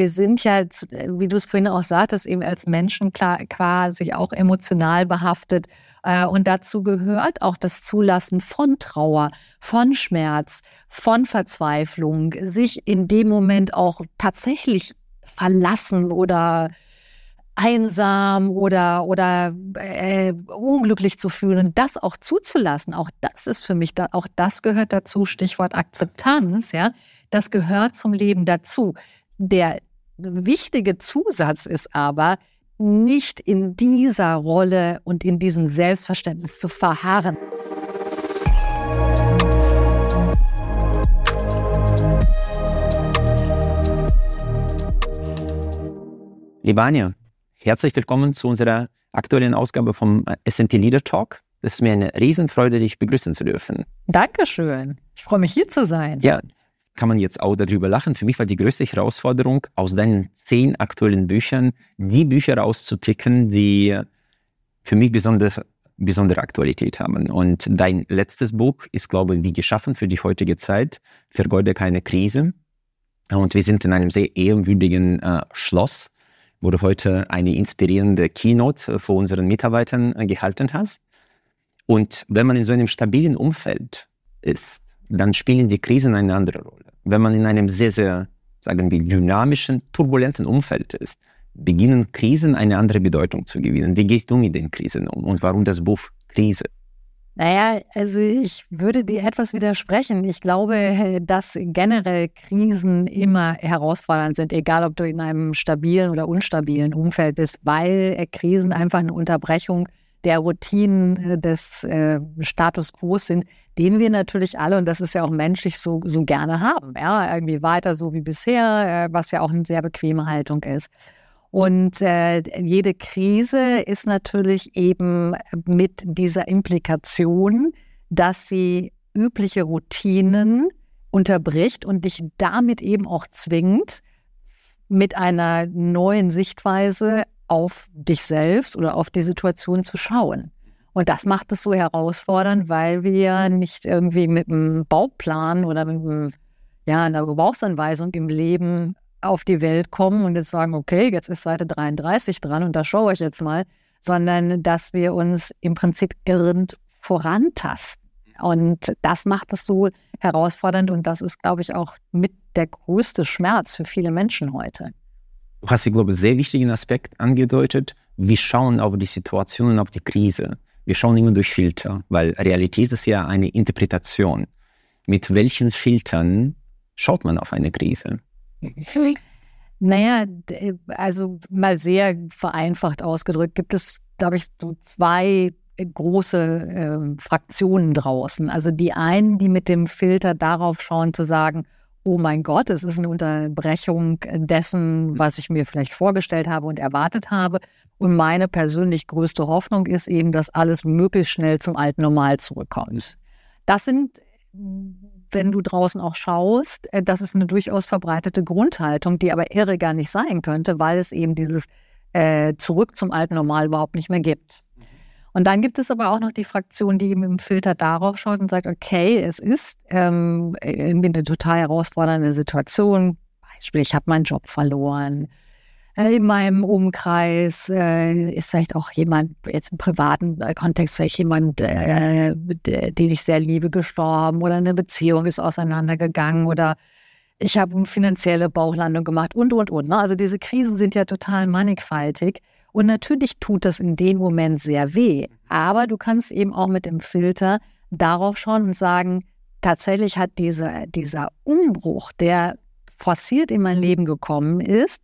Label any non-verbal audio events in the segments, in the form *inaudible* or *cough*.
wir sind ja, wie du es vorhin auch sagtest, eben als Menschen klar, quasi auch emotional behaftet. Äh, und dazu gehört auch das Zulassen von Trauer, von Schmerz, von Verzweiflung, sich in dem Moment auch tatsächlich verlassen oder einsam oder, oder äh, unglücklich zu fühlen, das auch zuzulassen, auch das ist für mich, da, auch das gehört dazu, Stichwort Akzeptanz, ja, das gehört zum Leben dazu. Der wichtige Zusatz ist aber, nicht in dieser Rolle und in diesem Selbstverständnis zu verharren. Liebe Anja, herzlich willkommen zu unserer aktuellen Ausgabe vom äh, S&P Leader Talk. Es ist mir eine Riesenfreude, dich begrüßen zu dürfen. Dankeschön. Ich freue mich, hier zu sein. Ja, kann man jetzt auch darüber lachen. Für mich war die größte Herausforderung, aus deinen zehn aktuellen Büchern die Bücher rauszupicken, die für mich besondere, besondere Aktualität haben. Und dein letztes Buch ist, glaube ich, wie geschaffen für die heutige Zeit. Vergeude keine Krise. Und wir sind in einem sehr ehrenwürdigen äh, Schloss, wo du heute eine inspirierende Keynote für unseren Mitarbeitern äh, gehalten hast. Und wenn man in so einem stabilen Umfeld ist, dann spielen die Krisen eine andere Rolle. Wenn man in einem sehr, sehr, sagen wir, dynamischen, turbulenten Umfeld ist, beginnen Krisen eine andere Bedeutung zu gewinnen. Wie gehst du mit den Krisen um und warum das Buch Krise? Naja, also ich würde dir etwas widersprechen. Ich glaube, dass generell Krisen immer herausfordernd sind, egal ob du in einem stabilen oder unstabilen Umfeld bist, weil Krisen einfach eine Unterbrechung der Routinen äh, des äh, Status quo sind, den wir natürlich alle, und das ist ja auch menschlich, so, so gerne haben. Ja, irgendwie weiter so wie bisher, äh, was ja auch eine sehr bequeme Haltung ist. Und äh, jede Krise ist natürlich eben mit dieser Implikation, dass sie übliche Routinen unterbricht und dich damit eben auch zwingt, mit einer neuen Sichtweise auf dich selbst oder auf die Situation zu schauen. Und das macht es so herausfordernd, weil wir nicht irgendwie mit einem Bauplan oder mit einem, ja, einer Gebrauchsanweisung im Leben auf die Welt kommen und jetzt sagen, okay, jetzt ist Seite 33 dran und da schaue ich jetzt mal, sondern dass wir uns im Prinzip irrend vorantasten. Und das macht es so herausfordernd und das ist, glaube ich, auch mit der größte Schmerz für viele Menschen heute. Du hast, ich glaube, einen sehr wichtigen Aspekt angedeutet. Wir schauen auf die Situation und auf die Krise. Wir schauen immer durch Filter, weil Realität ist ja eine Interpretation. Mit welchen Filtern schaut man auf eine Krise? Naja, also mal sehr vereinfacht ausgedrückt, gibt es, glaube ich, so zwei große äh, Fraktionen draußen. Also die einen, die mit dem Filter darauf schauen, zu sagen, oh mein Gott, es ist eine Unterbrechung dessen, was ich mir vielleicht vorgestellt habe und erwartet habe. Und meine persönlich größte Hoffnung ist eben, dass alles möglichst schnell zum alten Normal zurückkommt. Das sind, wenn du draußen auch schaust, äh, das ist eine durchaus verbreitete Grundhaltung, die aber irre gar nicht sein könnte, weil es eben dieses äh, Zurück zum alten Normal überhaupt nicht mehr gibt. Und dann gibt es aber auch noch die Fraktion, die eben im Filter darauf schaut und sagt, okay, es ist ähm, irgendwie eine total herausfordernde Situation. Beispiel, ich habe meinen Job verloren. Äh, in meinem Umkreis äh, ist vielleicht auch jemand, jetzt im privaten äh, Kontext, vielleicht jemand, äh, den ich sehr liebe, gestorben oder eine Beziehung ist auseinandergegangen oder ich habe eine finanzielle Bauchlandung gemacht und, und, und. Ne? Also diese Krisen sind ja total mannigfaltig. Und natürlich tut das in dem Moment sehr weh. Aber du kannst eben auch mit dem Filter darauf schauen und sagen, tatsächlich hat dieser, dieser Umbruch, der forciert in mein Leben gekommen ist,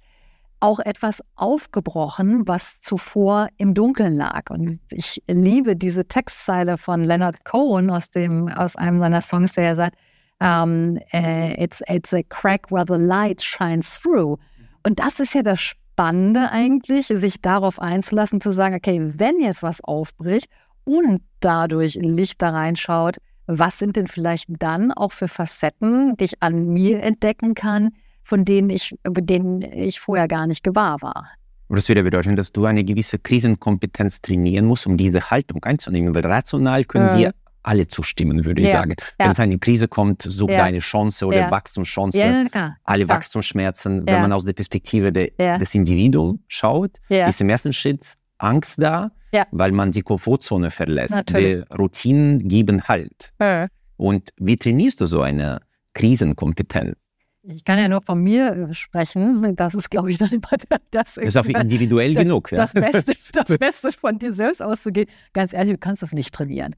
auch etwas aufgebrochen, was zuvor im Dunkeln lag. Und ich liebe diese Textzeile von Leonard Cohen aus, dem, aus einem seiner Songs, der sagt, um, uh, it's, it's a crack where the light shines through. Und das ist ja das Spannende eigentlich, sich darauf einzulassen, zu sagen, okay, wenn jetzt was aufbricht und dadurch Licht da reinschaut, was sind denn vielleicht dann auch für Facetten, die ich an mir entdecken kann, von denen ich, denen ich vorher gar nicht gewahr war. Das würde bedeuten, dass du eine gewisse Krisenkompetenz trainieren musst, um diese Haltung einzunehmen, weil rational können ja. wir alle zustimmen, würde ich Ja, sagen. ja. Wenn es eine Krise kommt, such Ja. deine Chance oder Ja. Wachstumschance. Ja. Alle. Wachstumsschmerzen, Ja. wenn man aus der Perspektive de, Ja. des Individuums schaut, Ja. ist im ersten Schritt Angst da, Ja. weil man die Komfortzone verlässt. Natürlich. Die Routinen geben Halt. Und wie trainierst du so eine Krisenkompetenz? Ich kann ja nur von mir äh, sprechen. Das ist, glaube ich, dann immer das, Das ist auch individuell das, genug. Ja? das, Beste, *laughs* das Beste von dir selbst auszugehen. Ganz ehrlich, du kannst es nicht trainieren.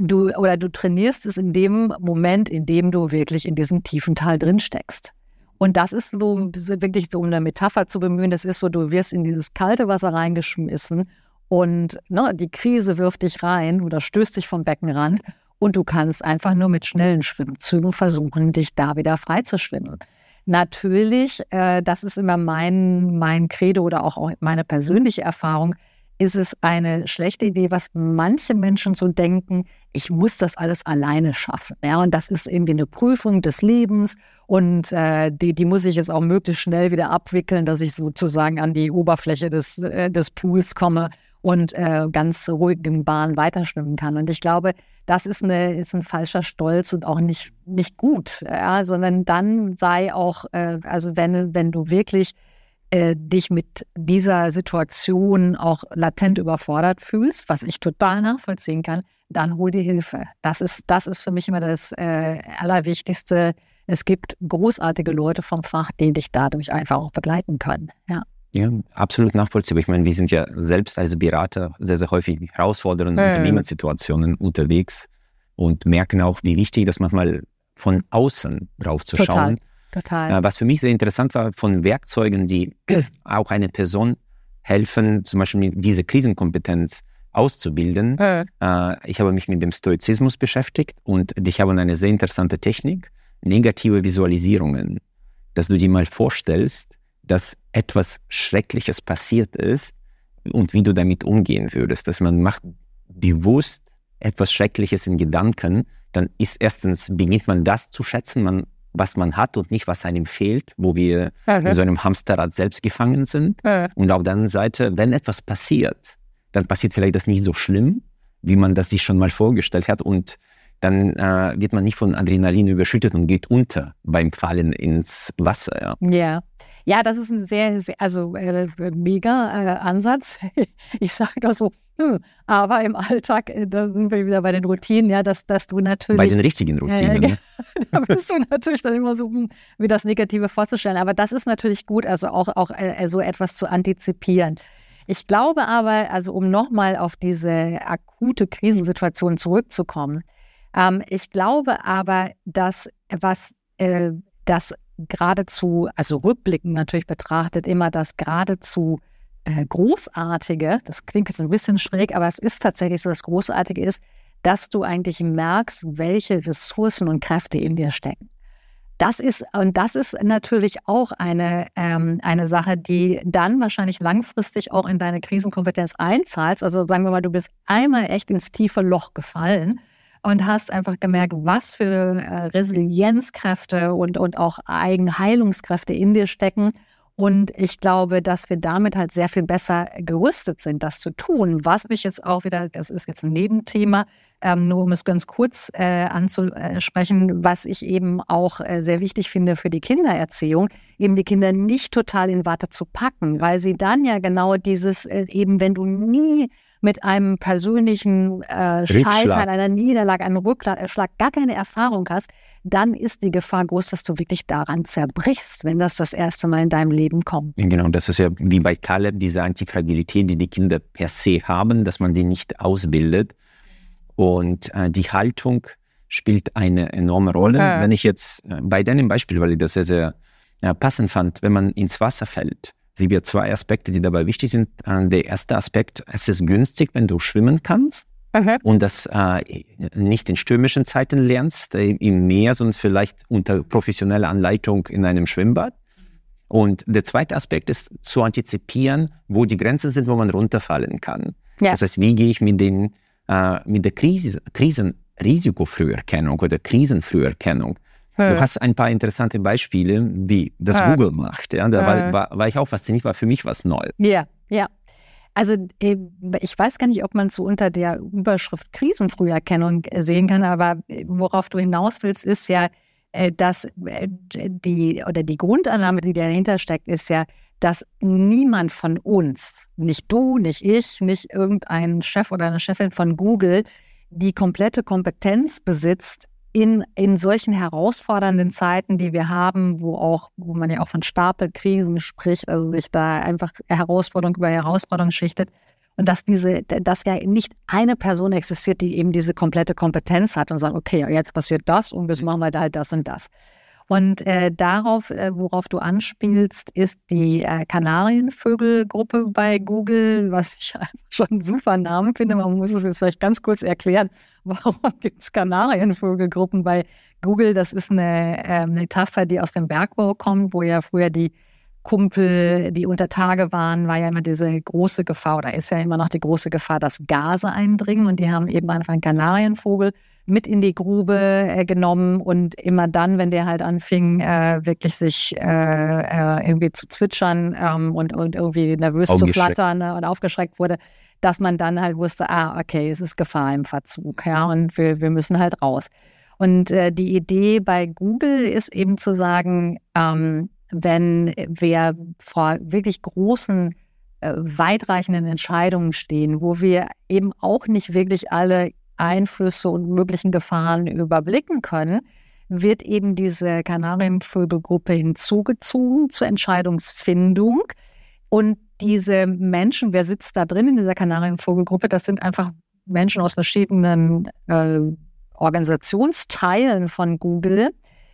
Du, oder du trainierst es in dem Moment, in dem du wirklich in diesem tiefen Tal drin steckst. Und das ist so das wirklich so, um eine Metapher zu bemühen, das ist so, du wirst in dieses kalte Wasser reingeschmissen und ne, die Krise wirft dich rein oder stößt dich vom Beckenrand und du kannst einfach nur mit schnellen Schwimmzügen versuchen, dich da wieder frei zu schwimmen. Natürlich, äh, das ist immer mein, mein Credo oder auch, auch meine persönliche Erfahrung, ist es eine schlechte Idee, was manche Menschen so denken, ich muss das alles alleine schaffen. Ja, und das ist irgendwie eine Prüfung des Lebens und äh, die, die muss ich jetzt auch möglichst schnell wieder abwickeln, dass ich sozusagen an die Oberfläche des, äh, des Pools komme und äh, ganz ruhig in Bahn weiterschwimmen kann. Und ich glaube, das ist, eine, ist ein falscher Stolz und auch nicht, nicht gut, ja, sondern dann sei auch, äh, also wenn, wenn du wirklich äh, dich mit dieser Situation auch latent überfordert fühlst, was ich total nachvollziehen kann, dann hol dir Hilfe. Das ist, das ist für mich immer das äh, Allerwichtigste. Es gibt großartige Leute vom Fach, die dich dadurch einfach auch begleiten können. Ja. Ja, absolut nachvollziehbar. Ich meine, wir sind ja selbst als Berater sehr, sehr häufig in herausfordernden Ja. Unternehmenssituationen unterwegs und merken auch, wie wichtig das manchmal von außen drauf zu Total. schauen. Total. Äh, Was für mich sehr interessant war, von Werkzeugen, die *clears throat* auch eine Person helfen, zum Beispiel diese Krisenkompetenz auszubilden. Äh, Äh, Ich habe mich mit dem Stoizismus beschäftigt und ich habe eine sehr interessante Technik, negative Visualisierungen, dass du dir mal vorstellst, dass etwas Schreckliches passiert ist und wie du damit umgehen würdest, dass man macht bewusst etwas Schreckliches in Gedanken, dann ist erstens, beginnt man das zu schätzen, man, was man hat und nicht, was einem fehlt, wo wir in so einem Hamsterrad selbst gefangen sind. äh, Und auf der anderen Seite, wenn etwas passiert, dann passiert vielleicht das nicht so schlimm, wie man das sich schon mal vorgestellt hat. Und dann äh, wird man nicht von Adrenalin überschüttet und geht unter beim Fallen ins Wasser. Ja. Ja. Ja, das ist ein sehr, sehr also äh, mega äh, Ansatz. *laughs* Ich sage das so, hm, aber im Alltag, äh, da sind wir wieder bei den Routinen, ja, dass, dass du natürlich. Bei den richtigen Routinen. ja, ne? *laughs* da bist du natürlich dann immer so, hm, wie das Negative vorzustellen. Aber das ist natürlich gut, also auch, auch äh, so etwas zu antizipieren. Ich glaube aber, also um nochmal auf diese akute Krisensituation zurückzukommen, ähm, ich glaube aber, dass was äh, das geradezu, also rückblickend natürlich betrachtet, immer das geradezu äh, Großartige, das klingt jetzt ein bisschen schräg, aber es ist tatsächlich so, das Großartige ist, dass du eigentlich merkst, welche Ressourcen und Kräfte in dir stecken. Das ist, und das ist natürlich auch eine, ähm, eine Sache, die dann wahrscheinlich langfristig auch in deine Krisenkompetenz einzahlt. Also sagen wir mal, du bist einmal echt ins tiefe Loch gefallen und hast einfach gemerkt, was für äh, Resilienzkräfte und, und auch Eigenheilungskräfte in dir stecken. Und ich glaube, dass wir damit halt sehr viel besser gerüstet sind, das zu tun. Was mich jetzt auch wieder, das ist jetzt ein Nebenthema, ähm, nur um es ganz kurz äh, anzusprechen, was ich eben auch äh, sehr wichtig finde für die Kindererziehung, eben die Kinder nicht total in Watte zu packen, weil sie dann ja genau dieses, äh, eben wenn du nie mit einem persönlichen äh, Scheitern, einer Niederlage, einem Rückschlag gar keine Erfahrung hast, dann ist die Gefahr groß, dass du wirklich daran zerbrichst, wenn das das erste Mal in deinem Leben kommt. Genau, das ist ja wie bei Caleb, diese Antifragilität, die die Kinder per se haben, dass man die nicht ausbildet. Und äh, die Haltung spielt eine enorme Rolle. Ja. Wenn ich jetzt äh, bei deinem Beispiel, weil ich das sehr, sehr äh, passend fand, wenn man ins Wasser fällt, sehen wir zwei Aspekte, die dabei wichtig sind. Äh, der erste Aspekt, es ist günstig, wenn du schwimmen kannst und das äh, nicht in stürmischen Zeiten lernst, äh, im Meer, sondern vielleicht unter professioneller Anleitung in einem Schwimmbad. Und der zweite Aspekt ist zu antizipieren, wo die Grenzen sind, wo man runterfallen kann. Ja. Das heißt, wie gehe ich mit, den, äh, mit der Krise, Krisenrisikofrüherkennung oder Krisenfrüherkennung? Hm. Du hast ein paar interessante Beispiele, wie das Ja. Google macht. Ja? Da war, war, war ich auch fasziniert, war für mich was Neues. Ja, ja. Also äh, ich weiß gar nicht, ob man es so unter der Überschrift Krisenfrüherkennung sehen kann, aber äh, worauf du hinaus willst, ist ja, äh, dass die oder die Grundannahme, die dahinter steckt, ist ja, dass niemand von uns, nicht du, nicht ich, nicht irgendein Chef oder eine Chefin von Google, die komplette Kompetenz besitzt, in, in solchen herausfordernden Zeiten, die wir haben, wo auch, wo man ja auch von Stapelkrisen spricht, also sich da einfach Herausforderung über Herausforderung schichtet. Und dass diese, dass ja nicht eine Person existiert, die eben diese komplette Kompetenz hat und sagt, okay, jetzt passiert das und jetzt machen wir da halt das und das. Und äh, darauf, äh, worauf du anspielst, ist die äh, Kanarienvögelgruppe bei Google, was *laughs* ich schon einen super Namen finde. Man muss es jetzt vielleicht ganz kurz erklären, *laughs* warum gibt es Kanarienvögelgruppen bei Google? Das ist eine äh, Metapher, die aus dem Bergbau kommt, wo ja früher die Kumpel, die unter Tage waren, war ja immer diese große Gefahr, oder ist ja immer noch die große Gefahr, dass Gase eindringen. Und die haben eben einfach einen Kanarienvogel mit in die Grube äh, genommen und immer dann, wenn der halt anfing, äh, wirklich sich äh, äh irgendwie zu zwitschern ähm, und, und irgendwie nervös zu flattern äh, und aufgeschreckt wurde, dass man dann halt wusste, ah, okay, es ist Gefahr im Verzug, ja, und wir, wir müssen halt raus. Und äh, die Idee bei Google ist eben zu sagen, ähm, wenn wir vor wirklich großen, weitreichenden Entscheidungen stehen, wo wir eben auch nicht wirklich alle Einflüsse und möglichen Gefahren überblicken können, wird eben diese Kanarienvögelgruppe hinzugezogen zur Entscheidungsfindung. Und diese Menschen, wer sitzt da drin in dieser Kanarienvogelgruppe? Das sind einfach Menschen aus verschiedenen äh, Organisationsteilen von Google,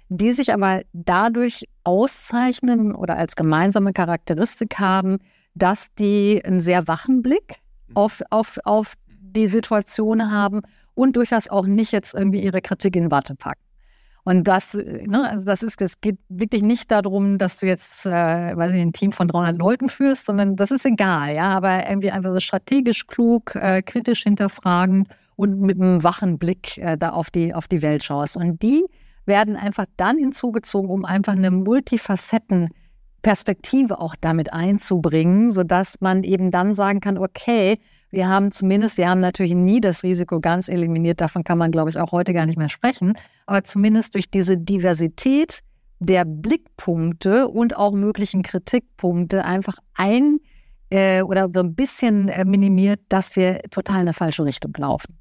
die sich aber dadurch auszeichnen oder als gemeinsame Charakteristik haben, dass die einen sehr wachen Blick mhm. auf, auf, auf die Situation haben und durchaus auch nicht jetzt irgendwie ihre Kritik in Watte packen. Und das, ne, also das ist, es geht wirklich nicht darum, dass du jetzt, äh, weiß ich, ein Team von 300 Leuten führst, sondern das ist egal, ja, aber irgendwie einfach so strategisch klug, äh, kritisch hinterfragen und mit einem wachen Blick äh, da auf die, auf die Welt schaust. Und die werden einfach dann hinzugezogen, um einfach eine Multifacetten Perspektive auch damit einzubringen, sodass man eben dann sagen kann, okay, wir haben zumindest, wir haben natürlich nie das Risiko ganz eliminiert, davon kann man, glaube ich, auch heute gar nicht mehr sprechen, aber zumindest durch diese Diversität der Blickpunkte und auch möglichen Kritikpunkte einfach ein äh, oder so ein bisschen äh, minimiert, dass wir total in eine falsche Richtung laufen.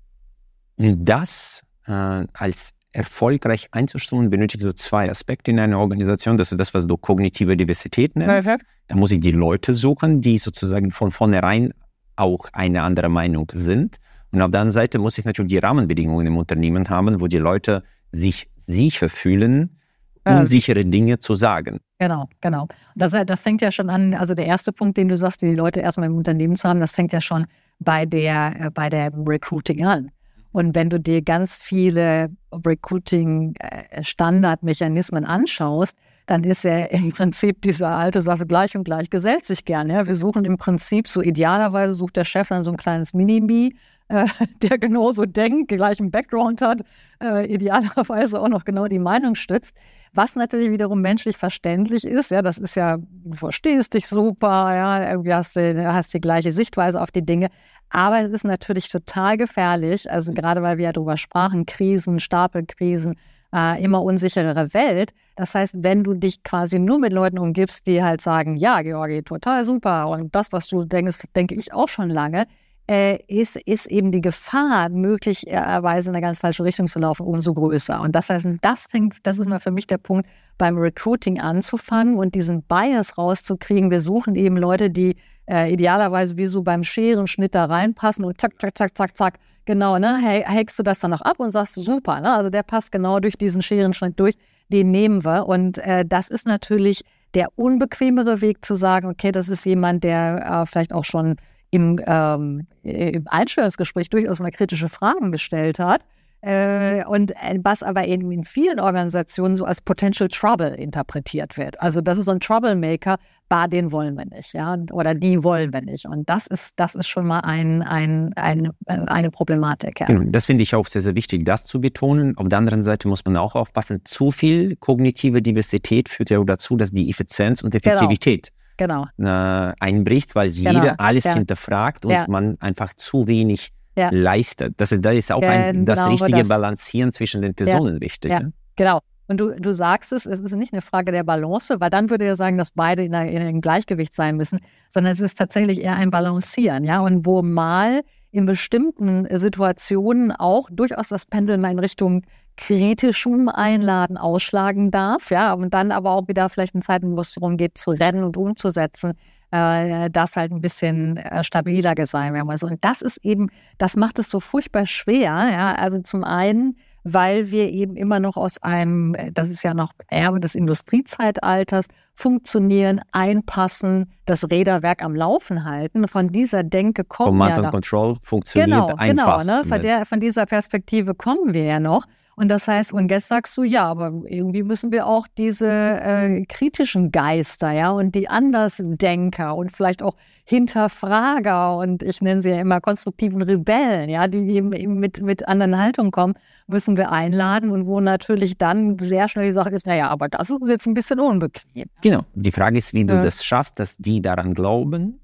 Das äh, als erfolgreich einzustufen, benötigt so zwei Aspekte in einer Organisation. Das ist das, was du kognitive Diversität nennst. Mhm. Da muss ich die Leute suchen, die sozusagen von vornherein auch eine andere Meinung sind. Und auf der anderen Seite muss ich natürlich die Rahmenbedingungen im Unternehmen haben, wo die Leute sich sicher fühlen, unsichere also, Dinge zu sagen. Genau, genau. Das, das fängt ja schon an, also der erste Punkt, den du sagst, die Leute erstmal im Unternehmen zu haben, das fängt ja schon bei der, äh, bei der Recruiting an. Und wenn du dir ganz viele Recruiting-Standardmechanismen äh, anschaust, dann ist ja im Prinzip diese alte Sache gleich und gleich gesellt sich gerne. Ja. Wir suchen im Prinzip so idealerweise sucht der Chef dann so ein kleines Mini-Me, äh, *laughs* der genauso denkt, gleichen Background hat, äh, idealerweise auch noch genau die Meinung stützt. Was natürlich wiederum menschlich verständlich ist, ja, das ist ja, du verstehst dich super, ja, irgendwie hast du hast die gleiche Sichtweise auf die Dinge. Aber es ist natürlich total gefährlich, also gerade weil wir ja darüber sprachen, Krisen, Stapelkrisen, äh, immer unsicherere Welt. Das heißt, wenn du dich quasi nur mit Leuten umgibst, die halt sagen, ja, Georgi, total super und das, was du denkst, denke ich auch schon lange, äh, ist, ist eben die Gefahr, möglicherweise in eine ganz falsche Richtung zu laufen, umso größer. Und das heißt, das fängt, das ist mal für mich der Punkt, beim Recruiting anzufangen und diesen Bias rauszukriegen. Wir suchen eben Leute, die äh, idealerweise wie so beim Scherenschnitt da reinpassen und zack, zack, zack, zack, zack, Genau, ne? Hackst du das dann noch ab und sagst, super, ne? Also der passt genau durch diesen Scherenschnitt durch, den nehmen wir. Und äh, das ist natürlich der unbequemere Weg zu sagen, okay, das ist jemand, der äh, vielleicht auch schon im, ähm, im Einstellungsgespräch durchaus mal kritische Fragen gestellt hat und äh, was aber eben in vielen Organisationen so als Potential Trouble interpretiert wird. Also das ist so ein Troublemaker, bah, den wollen wir nicht, ja, oder die wollen wir nicht. Und das ist, das ist schon mal ein, ein, ein, äh, eine Problematik. Ja. Genau, das finde ich auch sehr, sehr wichtig, das zu betonen. Auf der anderen Seite muss man auch aufpassen, zu viel kognitive Diversität führt ja auch dazu, dass die Effizienz und genau. Effektivität genau genau. äh, einbricht, weil Genau, jeder alles ja. hinterfragt und Ja. man einfach zu wenig Ja. leistet. Das, ist- da ist auch ein, das Genau richtige das. Balancieren zwischen den Personen wichtig. Ja. ja? Genau. Und du, du sagst es, es ist nicht eine Frage der Balance, weil dann würde er sagen, dass beide in, einer, in einem Gleichgewicht sein müssen, sondern es ist tatsächlich eher ein Balancieren, ja. Und wo mal in bestimmten Situationen auch durchaus das Pendel mal in Richtung kritischem Einladen ausschlagen darf, ja, und dann aber auch wieder vielleicht in Zeiten, wo es darum geht, zu rennen und umzusetzen, äh, das halt ein bisschen äh, stabiler sein muss. Und das ist eben, das macht es so furchtbar schwer, ja. Also zum einen, weil wir eben immer noch aus einem, äh, das ist ja noch Erbe des Industriezeitalters, funktionieren, einpassen, das Räderwerk am Laufen halten. Von dieser Denke kommen Command ja and da. Control funktioniert Genau, einfach. genau. Ne? Von, der, von dieser Perspektive kommen wir ja noch. Und das heißt, und jetzt sagst du, ja, aber irgendwie müssen wir auch diese äh, kritischen Geister, ja, und die Andersdenker und vielleicht auch Hinterfrager und ich nenne sie ja immer konstruktiven Rebellen, ja, die eben, mit, mit anderen Haltungen kommen, müssen wir einladen und wo natürlich dann sehr schnell die Sache ist, naja, aber das ist jetzt ein bisschen unbequem. Genau. Die Frage ist, wie du Ja. das schaffst, dass die daran glauben.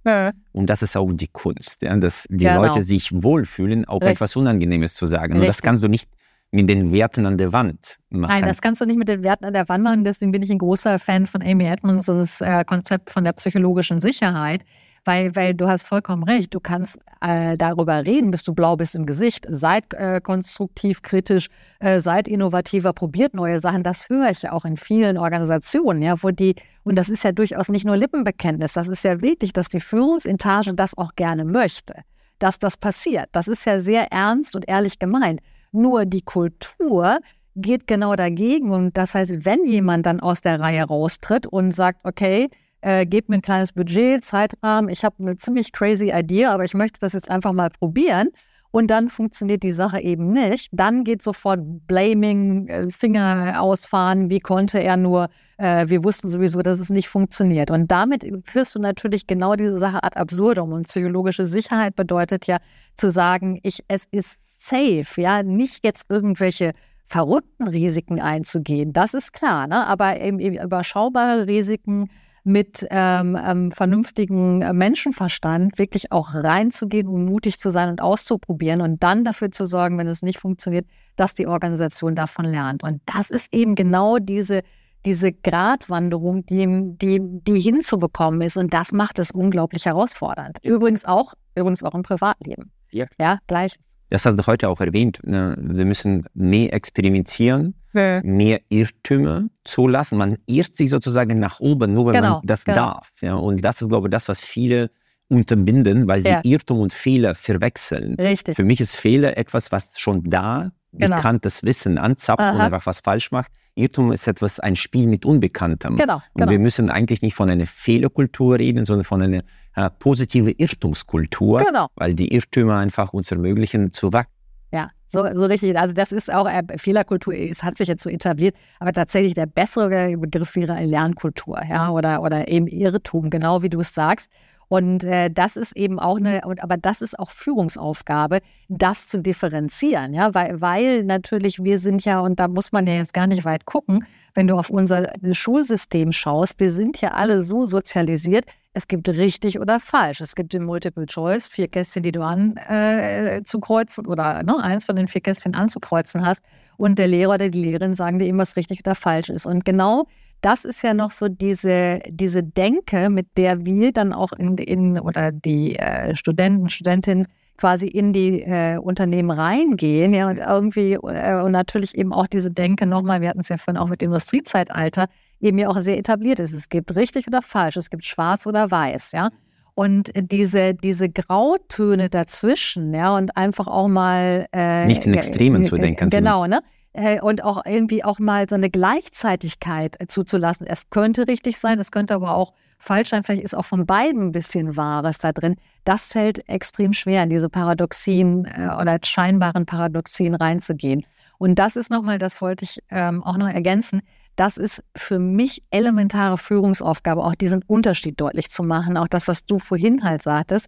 Und das ist auch die Kunst, ja? dass die Genau. Leute sich wohlfühlen, auch Richtig. etwas Unangenehmes zu sagen. Und das Richtig. kannst du nicht mit den Werten an der Wand machen. Nein, das kannst du nicht mit den Werten an der Wand machen. Deswegen bin ich ein großer Fan von Amy Edmonds äh, Konzept von der psychologischen Sicherheit. Weil, weil du hast vollkommen recht, du kannst äh, darüber reden, bis du blau bist im Gesicht. Seid äh, konstruktiv, kritisch, äh, seid innovativer, probiert neue Sachen. Das höre ich ja auch in vielen Organisationen, ja, wo die, und das ist ja durchaus nicht nur Lippenbekenntnis, das ist ja wirklich, dass die Führungsetage das auch gerne möchte, dass das passiert. Das ist ja sehr ernst und ehrlich gemeint. Nur die Kultur geht genau dagegen. Und das heißt, wenn jemand dann aus der Reihe raustritt und sagt, okay, äh, gebt mir ein kleines Budget, Zeitrahmen, ich habe eine ziemlich crazy Idee, aber ich möchte das jetzt einfach mal probieren. Und dann funktioniert die Sache eben nicht. Dann geht sofort Blaming, äh, Finger ausfahren, wie konnte er nur, äh, wir wussten sowieso, dass es nicht funktioniert. Und damit führst du natürlich genau diese Sache ad absurdum. Und psychologische Sicherheit bedeutet ja zu sagen, ich, es ist safe, ja, nicht jetzt irgendwelche verrückten Risiken einzugehen. Das ist klar, ne? aber eben, eben überschaubare Risiken mit ähm, ähm, vernünftigen äh, Menschenverstand wirklich auch reinzugehen und mutig zu sein und auszuprobieren und dann dafür zu sorgen, wenn es nicht funktioniert, dass die Organisation davon lernt. Und das ist eben genau diese, diese Gratwanderung, die, die, die hinzubekommen ist. Und das macht es unglaublich herausfordernd. Übrigens auch, übrigens auch im Privatleben. Ja. Ja, gleich. Das hast du heute auch erwähnt. ne? Wir müssen mehr experimentieren, mehr Irrtümer zulassen. Man irrt sich sozusagen nach oben, nur wenn Genau, man das genau. darf. Ja? Und das ist, glaube ich, das, was viele unterbinden, weil sie Ja. Irrtum und Fehler verwechseln. Richtig. Für mich ist Fehler etwas, was schon da Genau. bekanntes Wissen anzapft und Aha. einfach was falsch macht. Irrtum ist etwas, ein Spiel mit Unbekanntem. Genau, Und genau. wir müssen eigentlich nicht von einer Fehlerkultur reden, sondern von einer äh, positiven Irrtumskultur, Genau. weil die Irrtümer einfach uns ermöglichen zu wachsen. Ja, so, so richtig. Also das ist auch äh, Fehlerkultur, es hat sich jetzt so etabliert, aber tatsächlich der bessere Begriff wäre eine Lernkultur, ja, oder, oder eben Irrtum, genau wie du es sagst. Und äh, das ist eben auch eine, und, aber das ist auch Führungsaufgabe, das zu differenzieren, ja, weil, weil natürlich wir sind ja, und da muss man ja jetzt gar nicht weit gucken, wenn du auf unser Schulsystem schaust, wir sind ja alle so sozialisiert, es gibt richtig oder falsch. Es gibt den Multiple Choice, vier Kästchen, die du anzukreuzen oder ne, eins von den vier Kästchen anzukreuzen hast. Und der Lehrer oder die Lehrerin sagen dir eben, was richtig oder falsch ist. Und genau das ist ja noch so diese, diese Denke, mit der wir dann auch in, in oder die äh, Studenten, Studentinnen quasi in die äh, Unternehmen reingehen, ja, und irgendwie, äh, und natürlich eben auch diese Denke nochmal, wir hatten es ja vorhin auch mit Industriezeitalter, eben ja auch sehr etabliert ist. Es gibt richtig oder falsch, es gibt schwarz oder weiß, ja. Und diese, diese Grautöne dazwischen, ja, und einfach auch mal äh, Nicht in Extremen zu denken. Genau, ne? Äh, Und auch irgendwie auch mal so eine Gleichzeitigkeit äh, zuzulassen. Es könnte richtig sein, es könnte aber auch falsch sein. Vielleicht ist auch von beiden ein bisschen Wahres da drin. Das fällt extrem schwer, in diese Paradoxien äh, oder scheinbaren Paradoxien reinzugehen. Und das ist nochmal, das wollte ich ähm, auch noch ergänzen, das ist für mich elementare Führungsaufgabe, auch diesen Unterschied deutlich zu machen. Auch das, was du vorhin halt sagtest.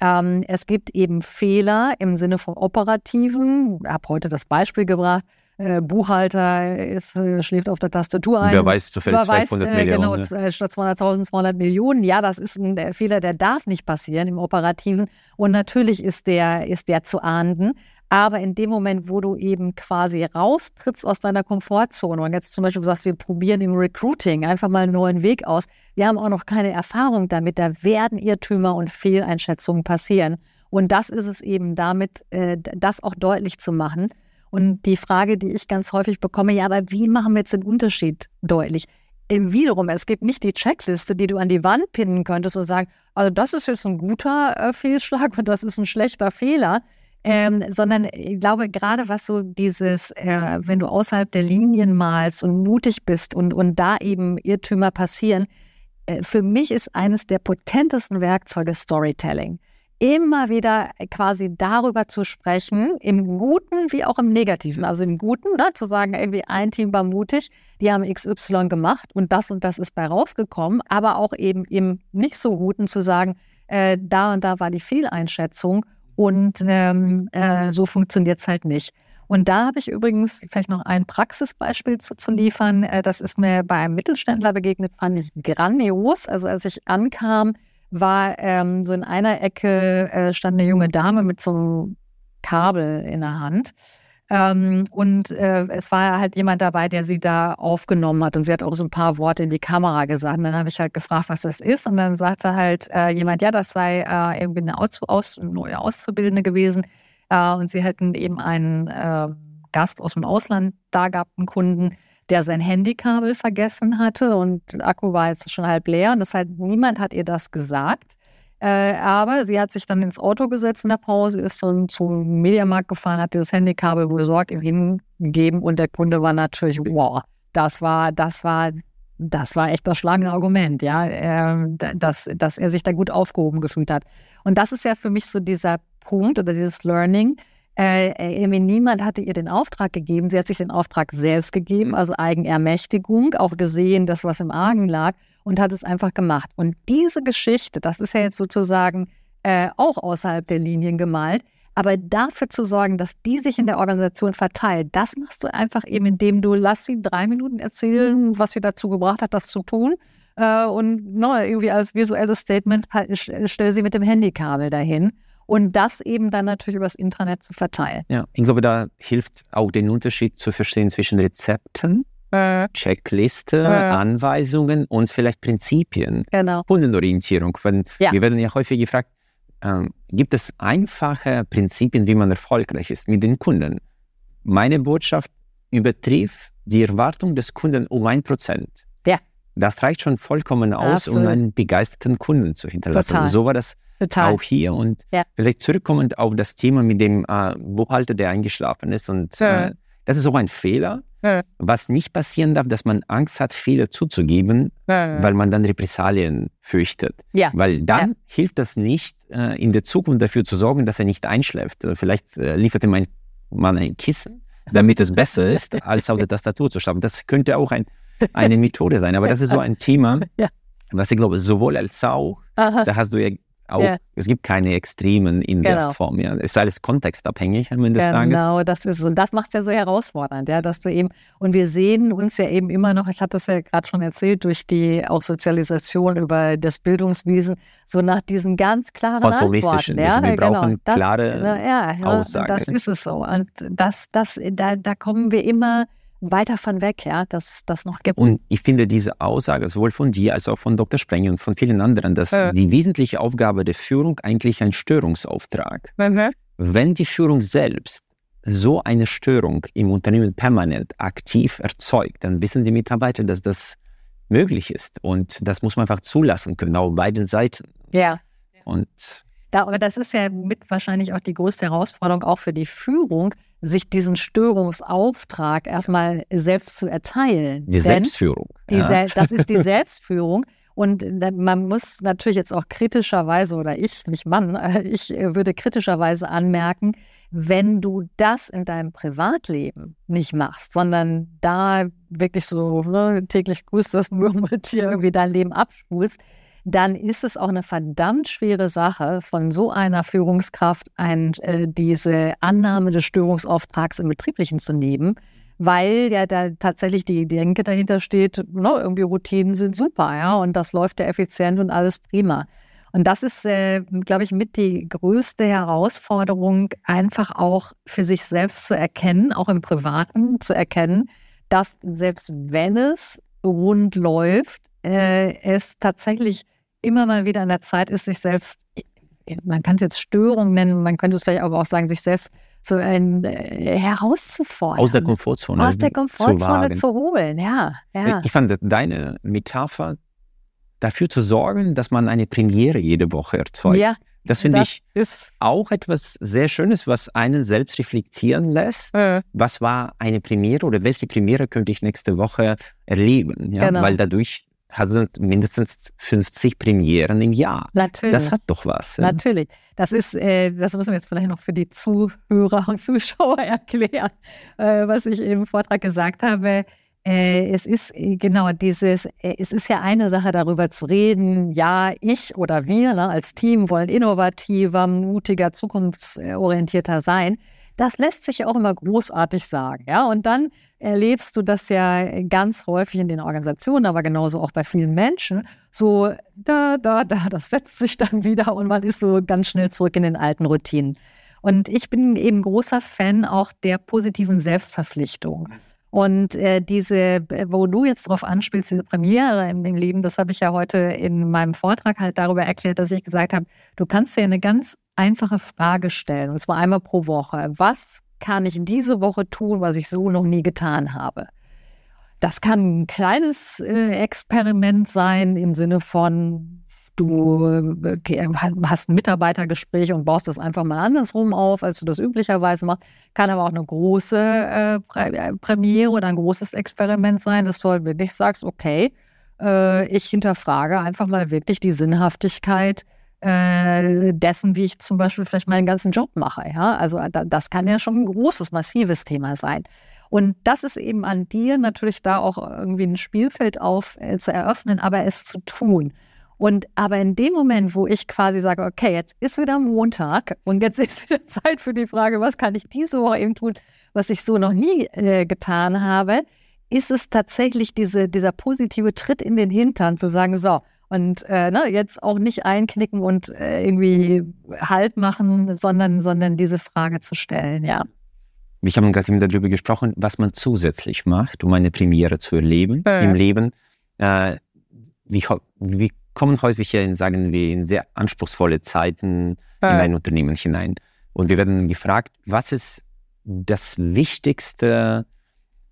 Ähm, es gibt eben Fehler im Sinne von operativen. Ich habe heute das Beispiel gebracht. Äh, Buchhalter ist, äh, schläft auf der Tastatur ein. Wer weiß zufällig Überweist, 200 äh, Millionen. Genau, ne? statt 200.000, 200 Millionen. Ja, das ist ein äh, Fehler, der darf nicht passieren im Operativen. Und natürlich ist der, ist der zu ahnden. Aber in dem Moment, wo du eben quasi raustrittst aus deiner Komfortzone und jetzt zum Beispiel sagst, wir probieren im Recruiting einfach mal einen neuen Weg aus. Wir haben auch noch keine Erfahrung damit. Da werden Irrtümer und Fehleinschätzungen passieren. Und das ist es eben damit, äh, das auch deutlich zu machen. Und die Frage, die ich ganz häufig bekomme, ja, aber wie machen wir jetzt den Unterschied deutlich? Äh, Wiederum, es gibt nicht die Checkliste, die du an die Wand pinnen könntest und sagen, also das ist jetzt ein guter äh, Fehlschlag und das ist ein schlechter Fehler, ähm, sondern ich glaube, gerade was so dieses, äh, wenn du außerhalb der Linien malst und mutig bist und, und da eben Irrtümer passieren, äh, für mich ist eines der potentesten Werkzeuge Storytelling immer wieder quasi darüber zu sprechen, im Guten wie auch im Negativen. Also im Guten, ne, zu sagen, irgendwie ein Team war mutig, die haben XY gemacht und das und das ist bei rausgekommen, aber auch eben im nicht so Guten zu sagen, äh, da und da war die Fehleinschätzung und ähm, äh, so funktioniert es halt nicht. Und da habe ich übrigens vielleicht noch ein Praxisbeispiel zu, zu liefern. Äh, das ist mir bei einem Mittelständler begegnet, fand ich grandios. Also als ich ankam, war ähm, so in einer Ecke äh, stand eine junge Dame mit so einem Kabel in der Hand. Ähm, und äh, es war halt jemand dabei, der sie da aufgenommen hat. Und sie hat auch so ein paar Worte in die Kamera gesagt. Und dann habe ich halt gefragt, was das ist. Und dann sagte halt äh, jemand, ja, das sei äh, irgendwie eine Aus Aus neue Auszubildende gewesen. Äh, und sie hätten eben einen äh, Gast aus dem Ausland da gehabt, einen Kunden, der sein Handykabel vergessen hatte und der Akku war jetzt schon halb leer. Und deshalb niemand hat ihr das gesagt. Äh, aber sie hat sich dann ins Auto gesetzt in der Pause, ist dann zum Mediamarkt gefahren, hat dieses Handykabel besorgt, ihm hingegeben und der Kunde war natürlich, wow, das war, das war, das war echt das schlagende Argument, ja, ähm, dass, dass er sich da gut aufgehoben gefühlt hat. Und das ist ja für mich so dieser Punkt oder dieses Learning. Äh, irgendwie niemand hatte ihr den Auftrag gegeben. Sie hat sich den Auftrag selbst gegeben, also Eigenermächtigung, auch gesehen, das, was im Argen lag, und hat es einfach gemacht. Und diese Geschichte, das ist ja jetzt sozusagen äh, auch außerhalb der Linien gemalt, aber dafür zu sorgen, dass die sich in der Organisation verteilt, das machst du einfach eben, indem du lass sie drei Minuten erzählen, was sie dazu gebracht hat, das zu tun. Äh, und no, irgendwie als visuelles Statement halt, stell sie mit dem Handykabel dahin und das eben dann natürlich übers Internet zu verteilen. Ja, ich glaube, da hilft auch den Unterschied zu verstehen zwischen Rezepten, Äh, Checkliste, Äh. Anweisungen und vielleicht Prinzipien. genau. Kundenorientierung. Wenn, Ja. Wir werden ja häufig gefragt, ähm, gibt es einfache Prinzipien, wie man erfolgreich ist mit den Kunden? Meine Botschaft übertrifft die Erwartung des Kunden um ein Prozent. Ja. Das reicht schon vollkommen aus, um Absolut. einen begeisterten Kunden zu hinterlassen. Total. So war das Total. auch hier. Und Ja. vielleicht zurückkommend auf das Thema mit dem äh, Buchhalter, der eingeschlafen ist. Und Ja. äh, das ist auch ein Fehler. Ja. Was nicht passieren darf, dass man Angst hat, Fehler zuzugeben, weil man dann Repressalien fürchtet. Weil dann hilft das nicht, äh, in der Zukunft dafür zu sorgen, dass er nicht einschläft. Äh, Vielleicht äh, liefert ihm ein, man ein Kissen, damit es besser ist, *laughs* als auf der Tastatur zu schlafen. Das könnte auch ein, eine *laughs* Methode sein. Aber das ist so ein Thema, was ich glaube, sowohl als auch, aha. da hast du ja auch, Ja. es gibt keine Extremen in Genau. der Form. Ja. Es ist alles kontextabhängig am Ende des Tages. Genau, das ist und das macht es ja so herausfordernd, ja, dass du eben und wir sehen uns ja eben immer noch, ich hatte das ja gerade schon erzählt, durch die auch Sozialisation über das Bildungswesen, so nach diesen ganz klaren. Antworten. Ja, wir brauchen genau. Das- klare ja, ja, Aussage. Das ist es so. Und das, das, da, da kommen wir immer weiter von weg, ja, dass das noch gibt. Und ich finde diese Aussage sowohl von dir als auch von Dr. Sprenger und von vielen anderen, dass Ja. die wesentliche Aufgabe der Führung eigentlich ein Störungsauftrag. Mhm. Wenn die Führung selbst so eine Störung im Unternehmen permanent aktiv erzeugt, dann wissen die Mitarbeiter, dass das möglich ist. Und das muss man einfach zulassen können, auf beiden Seiten. Ja. Und Da, aber das ist ja mit wahrscheinlich auch die größte Herausforderung auch für die Führung, sich diesen Störungsauftrag erstmal selbst zu erteilen. die Denn Selbstführung. die ja. Sel- das ist die *laughs* Selbstführung. Und man muss natürlich jetzt auch kritischerweise, oder ich, nicht Mann, *laughs* ich würde kritischerweise anmerken, wenn du das in deinem Privatleben nicht machst, sondern da wirklich so ne, täglich grüßt das *laughs* Murmeltier irgendwie dein Leben abspulst, dann ist es auch eine verdammt schwere Sache, von so einer Führungskraft ein, äh, diese Annahme des Störungsauftrags im Betrieblichen zu nehmen, weil ja da tatsächlich die Denke dahinter steht, ne, irgendwie Routinen sind super, ja, und das läuft ja effizient und alles prima. Und das ist, äh, glaube ich, mit die größte Herausforderung, einfach auch für sich selbst zu erkennen, auch im Privaten zu erkennen, dass selbst wenn es rund läuft, äh, es tatsächlich immer mal wieder an der Zeit ist, sich selbst, man kann es jetzt Störung nennen, man könnte es vielleicht aber auch sagen, sich selbst so ein, äh, herauszufordern. Aus der Komfortzone. Aus der Komfortzone zu, zu holen, ja, ja. Ich fand deine Metapher dafür zu sorgen, dass man eine Premiere jede Woche erzeugt. Ja, das finde ich auch etwas sehr Schönes, was einen selbst reflektieren lässt. Mhm. Was war eine Premiere oder welche Premiere könnte ich nächste Woche erleben? Ja? Genau. Weil dadurch hat mindestens 50 Premieren im Jahr. Natürlich. Das hat doch was. Ja? Natürlich. Das ist, äh, das müssen wir jetzt vielleicht noch für die Zuhörer und Zuschauer *laughs* erklären, äh, was ich im Vortrag gesagt habe. Äh, es ist äh, genau dieses, äh, es ist ja eine Sache darüber zu reden, ja, ich oder wir ne, als Team wollen innovativer, mutiger, zukunftsorientierter sein. Das lässt sich ja auch immer großartig sagen, ja. Und dann erlebst du das ja ganz häufig in den Organisationen, aber genauso auch bei vielen Menschen. So, da, da, da, das setzt sich dann wieder und man ist so ganz schnell zurück in den alten Routinen. Und ich bin eben großer Fan auch der positiven Selbstverpflichtung. Und äh, diese, wo du jetzt drauf anspielst, diese Premiere im, im Leben, das habe ich ja heute in meinem Vortrag halt darüber erklärt, dass ich gesagt habe, du kannst dir eine ganz einfache Frage stellen, und zwar einmal pro Woche. Was kann ich diese Woche tun, was ich so noch nie getan habe? Das kann ein kleines äh, Experiment sein im Sinne von, Du äh, hast ein Mitarbeitergespräch und baust das einfach mal andersrum auf, als du das üblicherweise machst. Kann aber auch eine große äh, Premiere oder ein großes Experiment sein, dass du halt wirklich sagst, okay, ich hinterfrage einfach mal wirklich die Sinnhaftigkeit äh, dessen, wie ich zum Beispiel vielleicht meinen ganzen Job mache. Ja? Also das kann ja schon ein großes, massives Thema sein. Und das ist eben an dir natürlich da auch irgendwie ein Spielfeld auf äh, zu eröffnen, aber es zu tun. Und aber in dem Moment, wo ich quasi sage, okay, jetzt ist wieder Montag und jetzt *laughs* ist wieder Zeit für die Frage, was kann ich diese Woche eben tun, was ich so noch nie äh, getan habe, ist es tatsächlich diese, dieser positive Tritt in den Hintern zu sagen, so, und äh, ne, jetzt auch nicht einknicken und äh, irgendwie Halt machen, sondern, sondern diese Frage zu stellen, ja. Wir haben gerade eben darüber gesprochen, was man zusätzlich macht, um eine Premiere zu erleben äh. im Leben. Äh, wie, wie kommen häufig in, sagen wir, in sehr anspruchsvolle Zeiten ja. in ein Unternehmen hinein. Und wir werden gefragt, was ist das wichtigste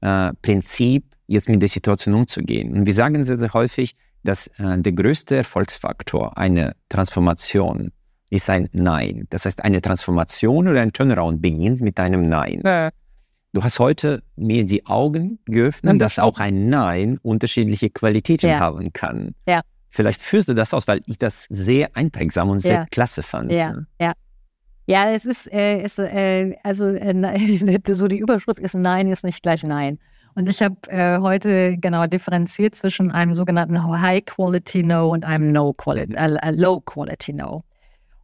äh, Prinzip, jetzt mit der Situation umzugehen? Und wir sagen sehr, sehr häufig, dass äh, der größte Erfolgsfaktor einer Transformation ist ein Nein. Das heißt, eine Transformation oder ein Turnaround beginnt mit einem Nein. Ja. Du hast heute mir die Augen geöffnet, dass auch ein Nein unterschiedliche Qualitäten ja. haben kann. Ja. Vielleicht führst du das aus, weil ich das sehr einprägsam und sehr klasse fand. Ja, ja. Ja, es ist, äh, ist äh, also äh, *laughs* so die Überschrift ist Nein ist nicht gleich Nein. Und ich habe äh, heute genau differenziert zwischen einem sogenannten High Quality No und einem No Quality, äh, Low Quality No.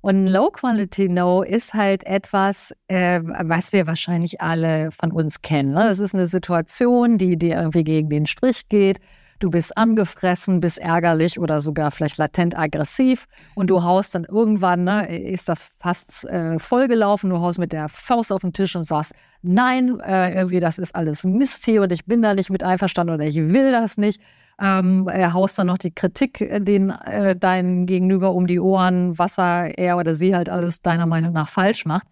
Und Low Quality No ist halt etwas, äh, was wir wahrscheinlich alle von uns kennen. Ne? Das ist eine Situation, die dir irgendwie gegen den Strich geht du bist angefressen, bist ärgerlich oder sogar vielleicht latent aggressiv und du haust dann irgendwann, ne, ist das fast äh, vollgelaufen, du haust mit der Faust auf den Tisch und sagst, nein, äh, irgendwie das ist alles Mist hier und ich bin da nicht mit einverstanden oder ich will das nicht. Ähm, er haust dann noch die Kritik äh, den, äh, deinen Gegenüber um die Ohren, was er, er oder sie halt alles deiner Meinung nach falsch macht.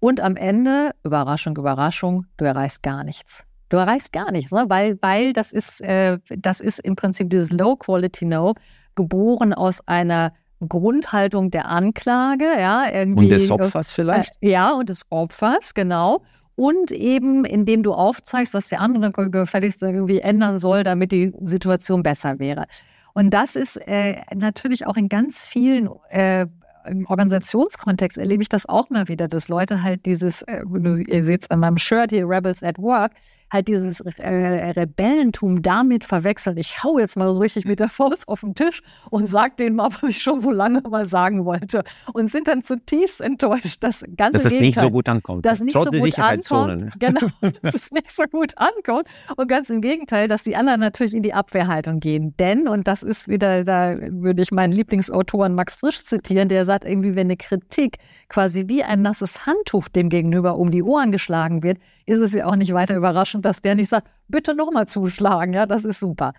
Und am Ende, Überraschung, Überraschung, du erreichst gar nichts. Du erreichst gar nichts, ne? weil, weil das ist, äh, das ist im Prinzip dieses Low-Quality-No, geboren aus einer Grundhaltung der Anklage, ja, irgendwie. Und des Opfers vielleicht? Äh, ja, und des Opfers, genau. Und eben, indem du aufzeigst, was der andere gefälligst irgendwie ändern soll, damit die Situation besser wäre. Und das ist äh, natürlich auch in ganz vielen äh, im Organisationskontext erlebe ich das auch mal wieder, dass Leute halt dieses, äh, ihr seht es an meinem Shirt hier, Rebels at Work, halt dieses äh, Rebellentum damit verwechseln. Ich hau jetzt mal so richtig mit der Faust auf den Tisch und sag denen mal, was ich schon so lange mal sagen wollte. Und sind dann zutiefst enttäuscht, dass ganz Dass es nicht so gut ankommt. Dass nicht Trotz so gut ankommt. Genau, *laughs* dass es nicht so gut ankommt. Und ganz im Gegenteil, dass die anderen natürlich in die Abwehrhaltung gehen. Denn, und das ist wieder, da würde ich meinen Lieblingsautoren Max Frisch zitieren, der sagt irgendwie, wenn eine Kritik quasi wie ein nasses Handtuch dem Gegenüber um die Ohren geschlagen wird, ist es ja auch nicht weiter überraschend, dass der nicht sagt, bitte nochmal zuschlagen. Ja, das ist super.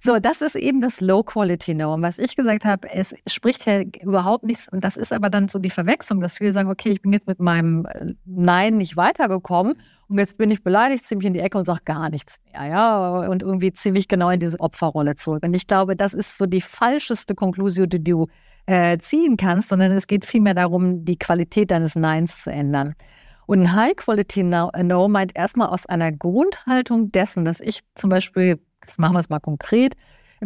So, das ist eben das Low-Quality-No. was ich gesagt habe, es spricht ja überhaupt nichts. Und das ist aber dann so die Verwechslung, dass viele sagen, okay, ich bin jetzt mit meinem äh, Nein nicht weitergekommen und jetzt bin ich beleidigt, ziemlich in die Ecke und sage gar nichts mehr. Ja, und irgendwie ziemlich genau in diese Opferrolle zurück. Und ich glaube, das ist so die falscheste Konklusion, die du äh, ziehen kannst, sondern es geht vielmehr darum, die Qualität deines Neins zu ändern. Und ein High-Quality No meint erstmal aus einer Grundhaltung dessen, dass ich zum Beispiel Jetzt machen wir es mal konkret.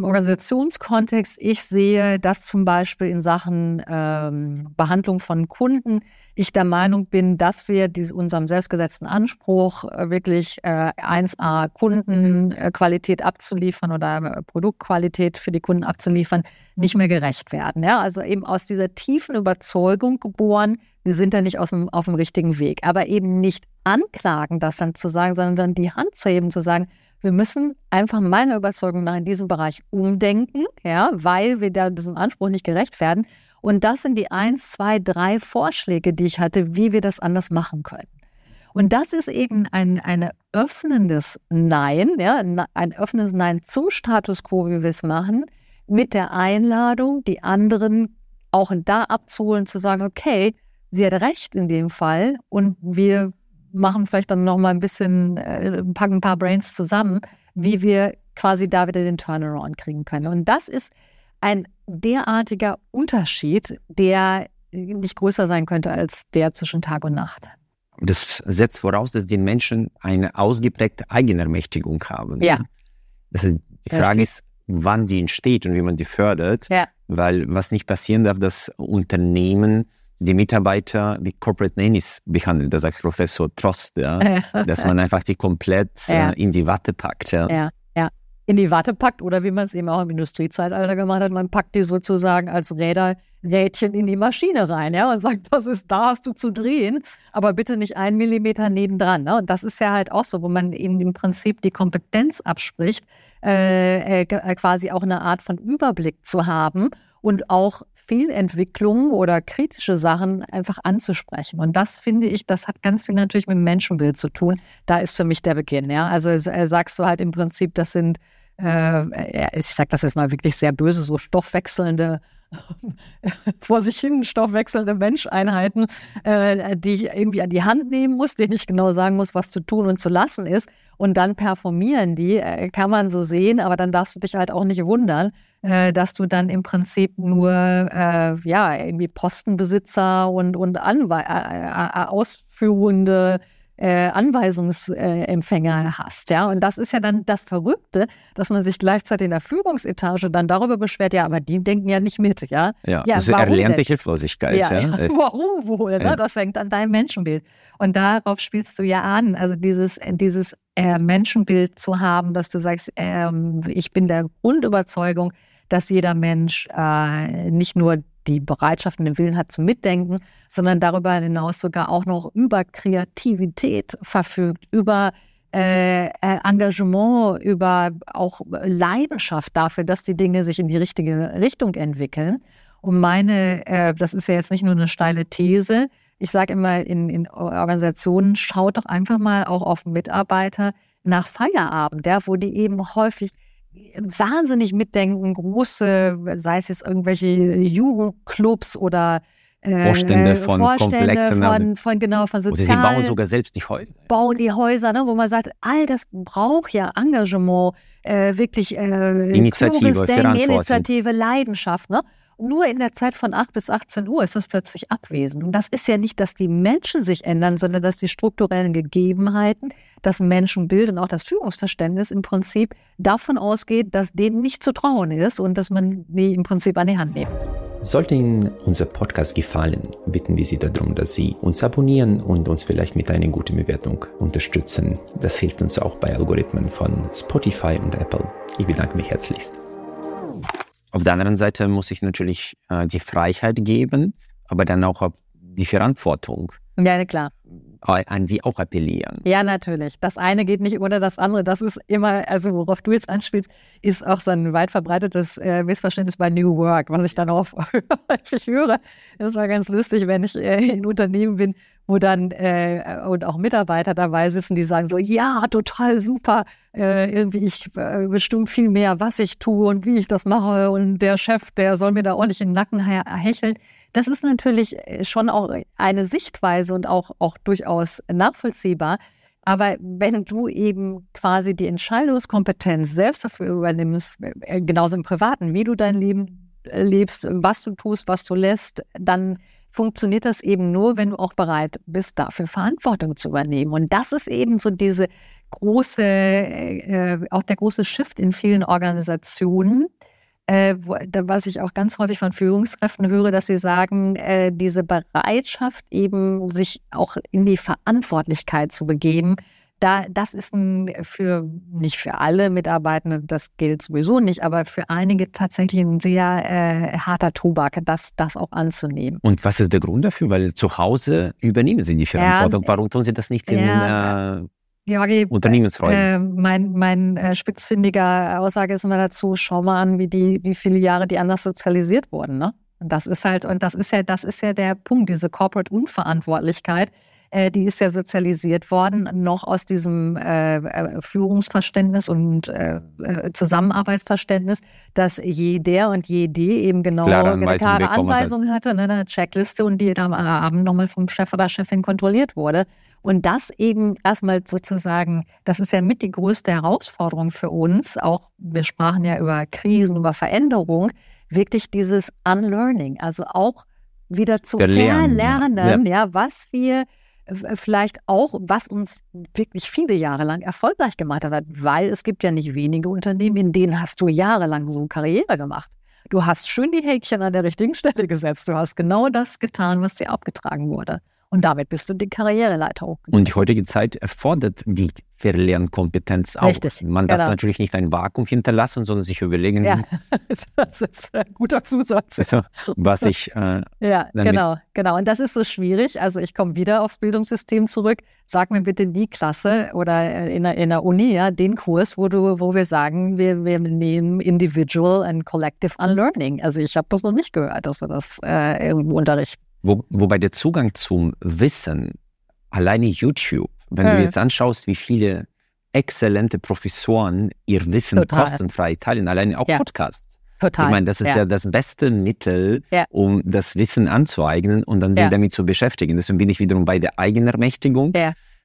Im Organisationskontext, ich sehe, dass zum Beispiel in Sachen ähm, Behandlung von Kunden ich der Meinung bin, dass wir diese, unserem selbstgesetzten Anspruch, äh, wirklich äh, 1a Kundenqualität abzuliefern oder äh, Produktqualität für die Kunden abzuliefern, nicht mehr gerecht werden. Ja? Also eben aus dieser tiefen Überzeugung geboren, wir sind da nicht aus dem, auf dem richtigen Weg. Aber eben nicht anklagen, das dann zu sagen, sondern dann die Hand zu heben, zu sagen, wir müssen einfach meiner Überzeugung nach in diesem Bereich umdenken, ja, weil wir da diesem Anspruch nicht gerecht werden. Und das sind die eins, zwei, drei Vorschläge, die ich hatte, wie wir das anders machen können. Und das ist eben ein ein öffnendes Nein, ja, ein öffnendes Nein zum Status quo, wie wir es machen, mit der Einladung, die anderen auch da abzuholen, zu sagen, okay, sie hat recht in dem Fall und wir machen vielleicht dann noch mal ein bisschen, äh, packen ein paar Brains zusammen, wie wir quasi da wieder den Turnaround kriegen können. Und das ist ein derartiger Unterschied, der nicht größer sein könnte als der zwischen Tag und Nacht. Das setzt voraus, dass die Menschen eine ausgeprägte Eigenermächtigung haben. Ja. Das ist, die Frage ist, wann die entsteht und wie man die fördert. Ja. Weil was nicht passieren darf, dass Unternehmen die Mitarbeiter wie Corporate Nannies behandelt, das sagt Professor Trost, *laughs* ja, dass man einfach die komplett ja. äh, in die Watte packt. Ja. ja, ja. In die Watte packt oder wie man es eben auch im Industriezeitalter gemacht hat, man packt die sozusagen als Räder, Rädchen in die Maschine rein, ja, und sagt, das ist, da hast du zu drehen, aber bitte nicht einen Millimeter nebendran. Ne? Und das ist ja halt auch so, wo man eben im Prinzip die Kompetenz abspricht, äh, äh, quasi auch eine Art von Überblick zu haben und auch Fehlentwicklungen oder kritische Sachen einfach anzusprechen. Und das finde ich, das hat ganz viel natürlich mit dem Menschenbild zu tun. Da ist für mich der Beginn. Ja? Also äh, sagst du halt im Prinzip, das sind, äh, ich sage das jetzt mal wirklich sehr böse, so stoffwechselnde *laughs* vor sich hin stoffwechselnde Menscheinheiten, äh, die ich irgendwie an die Hand nehmen muss, denen ich genau sagen muss, was zu tun und zu lassen ist. Und dann performieren die, äh, kann man so sehen, aber dann darfst du dich halt auch nicht wundern, äh, dass du dann im Prinzip nur äh, ja irgendwie Postenbesitzer und, und Anwe äh, äh, ausführende äh, Anweisungsempfänger hast. Ja? Und das ist ja dann das Verrückte, dass man sich gleichzeitig in der Führungsetage dann darüber beschwert, ja, aber die denken ja nicht mit. Ja, ja, ja das ist erlernte Hilflosigkeit. Ja, ja. ja. *laughs* Warum wohl? Ne? Das hängt an deinem Menschenbild. Und darauf spielst du ja an. Also dieses, dieses äh, Menschenbild zu haben, dass du sagst, ähm, ich bin der Grundüberzeugung, dass jeder Mensch äh, nicht nur die Bereitschaft und den Willen hat zum Mitdenken, sondern darüber hinaus sogar auch noch über Kreativität verfügt, über äh, äh, Engagement, über auch Leidenschaft dafür, dass die Dinge sich in die richtige Richtung entwickeln. Und meine, äh, das ist ja jetzt nicht nur eine steile These, ich sage immer in, in Organisationen, schaut doch einfach mal auch auf Mitarbeiter nach Feierabend, ja, wo die eben häufig wahnsinnig mitdenken, große, sei es jetzt irgendwelche Jugendclubs oder äh, Vorstände von Vorstände komplexen von, von, genau von sozialen. Oder sie bauen sogar selbst die Häuser. Bauen die Häuser, ne, wo man sagt, all das braucht ja Engagement, äh, wirklich äh, Initiative, Denken, Initiative, Leidenschaft. Ne? Nur in der Zeit von 8 bis 18 Uhr ist das plötzlich abwesend. Und das ist ja nicht, dass die Menschen sich ändern, sondern dass die strukturellen Gegebenheiten, das Menschenbild und auch das Führungsverständnis im Prinzip davon ausgeht, dass denen nicht zu trauen ist und dass man die im Prinzip an die Hand nimmt. Sollte Ihnen unser Podcast gefallen, bitten wir Sie darum, dass Sie uns abonnieren und uns vielleicht mit einer guten Bewertung unterstützen. Das hilft uns auch bei Algorithmen von Spotify und Apple. Ich bedanke mich herzlichst. Auf der anderen Seite muss ich natürlich äh, die Freiheit geben, aber dann auch die Verantwortung. Ja, klar an die auch appellieren. Ja, natürlich. Das eine geht nicht ohne das andere. Das ist immer, also worauf du jetzt anspielst, ist auch so ein weit verbreitetes äh, Missverständnis bei New Work, was ich dann auch *laughs* häufig höre. Das war ganz lustig, wenn ich äh, in Unternehmen bin, wo dann äh, und auch Mitarbeiter dabei sitzen, die sagen so, ja, total super, äh, irgendwie ich äh, bestimme viel mehr, was ich tue und wie ich das mache und der Chef, der soll mir da ordentlich in den Nacken hecheln. Das ist natürlich äh, schon auch eine Sichtweise und auch, auch durchaus nachvollziehbar. Aber wenn du eben quasi die Entscheidungskompetenz selbst dafür übernimmst, äh, genauso im Privaten, wie du dein Leben äh, lebst, was du tust, was du lässt, dann funktioniert das eben nur, wenn du auch bereit bist, dafür Verantwortung zu übernehmen. Und das ist eben so diese große, äh, auch der große Shift in vielen Organisationen, äh, wo, was ich auch ganz häufig von Führungskräften höre, dass sie sagen, äh, diese Bereitschaft eben sich auch in die Verantwortlichkeit zu begeben, da, das ist ein für, nicht für alle Mitarbeitende, das gilt sowieso nicht, aber für einige tatsächlich ein sehr äh, harter Tobak, das, das auch anzunehmen. Und was ist der Grund dafür? Weil zu Hause übernehmen sie die Verantwortung. Ja, Warum tun sie das nicht in ja, äh, Georgi, Unternehmensräumen. Äh, mein mein äh, spitzfindiger Aussage ist immer dazu, schau mal an, wie die, wie viele Jahre die anders sozialisiert wurden. Ne? Und das ist halt, und das ist ja, das ist ja der Punkt, diese Corporate Unverantwortlichkeit, äh, die ist ja sozialisiert worden, noch aus diesem äh, äh Führungsverständnis und äh, äh, Zusammenarbeitsverständnis, dass jeder und jede eben genau klare, eine klare Anweisung hatte, ne, eine Checkliste und die dann am Abend nochmal vom Chef oder Chefin kontrolliert wurde. Und das eben erstmal sozusagen, das ist ja mit die größte Herausforderung für uns. Auch wir sprachen ja über Krisen, über Veränderung, wirklich dieses Unlearning, also auch wieder zu verlernen, ja. ja, was wir vielleicht auch, was uns wirklich viele Jahre lang erfolgreich gemacht hat, weil es gibt ja nicht wenige Unternehmen, in denen hast du jahrelang so Karriere gemacht. Du hast schön die Häkchen an der richtigen Stelle gesetzt. Du hast genau das getan, was dir abgetragen wurde. Und damit bist du die Karriereleiter hochgegangen. Und die heutige Zeit erfordert die Verlernkompetenz auch. Richtig, Man darf genau. natürlich nicht ein Vakuum hinterlassen, sondern sich überlegen, ja, *laughs* das ist ein guter Zusatz. was ich. Äh, ja, genau, genau. Und das ist so schwierig. Also ich komme wieder aufs Bildungssystem zurück. Sag mir bitte die Klasse oder äh, in der, in der Uni, ja, den Kurs, wo du, wo wir sagen, wir, wir nehmen Individual and Collective Unlearning. Also ich habe das noch nicht gehört, dass wir das äh, irgendwo unterrichten. Wo, wobei der Zugang zum Wissen, alleine YouTube, wenn mhm. du jetzt anschaust, wie viele exzellente Professoren ihr Wissen Total. kostenfrei teilen, alleine auch ja. Podcasts. Total. Ich meine, das ist ja, ja das beste Mittel, ja. um das Wissen anzueignen und dann sich damit zu beschäftigen. Deswegen bin ich wiederum bei der Eigenermächtigung.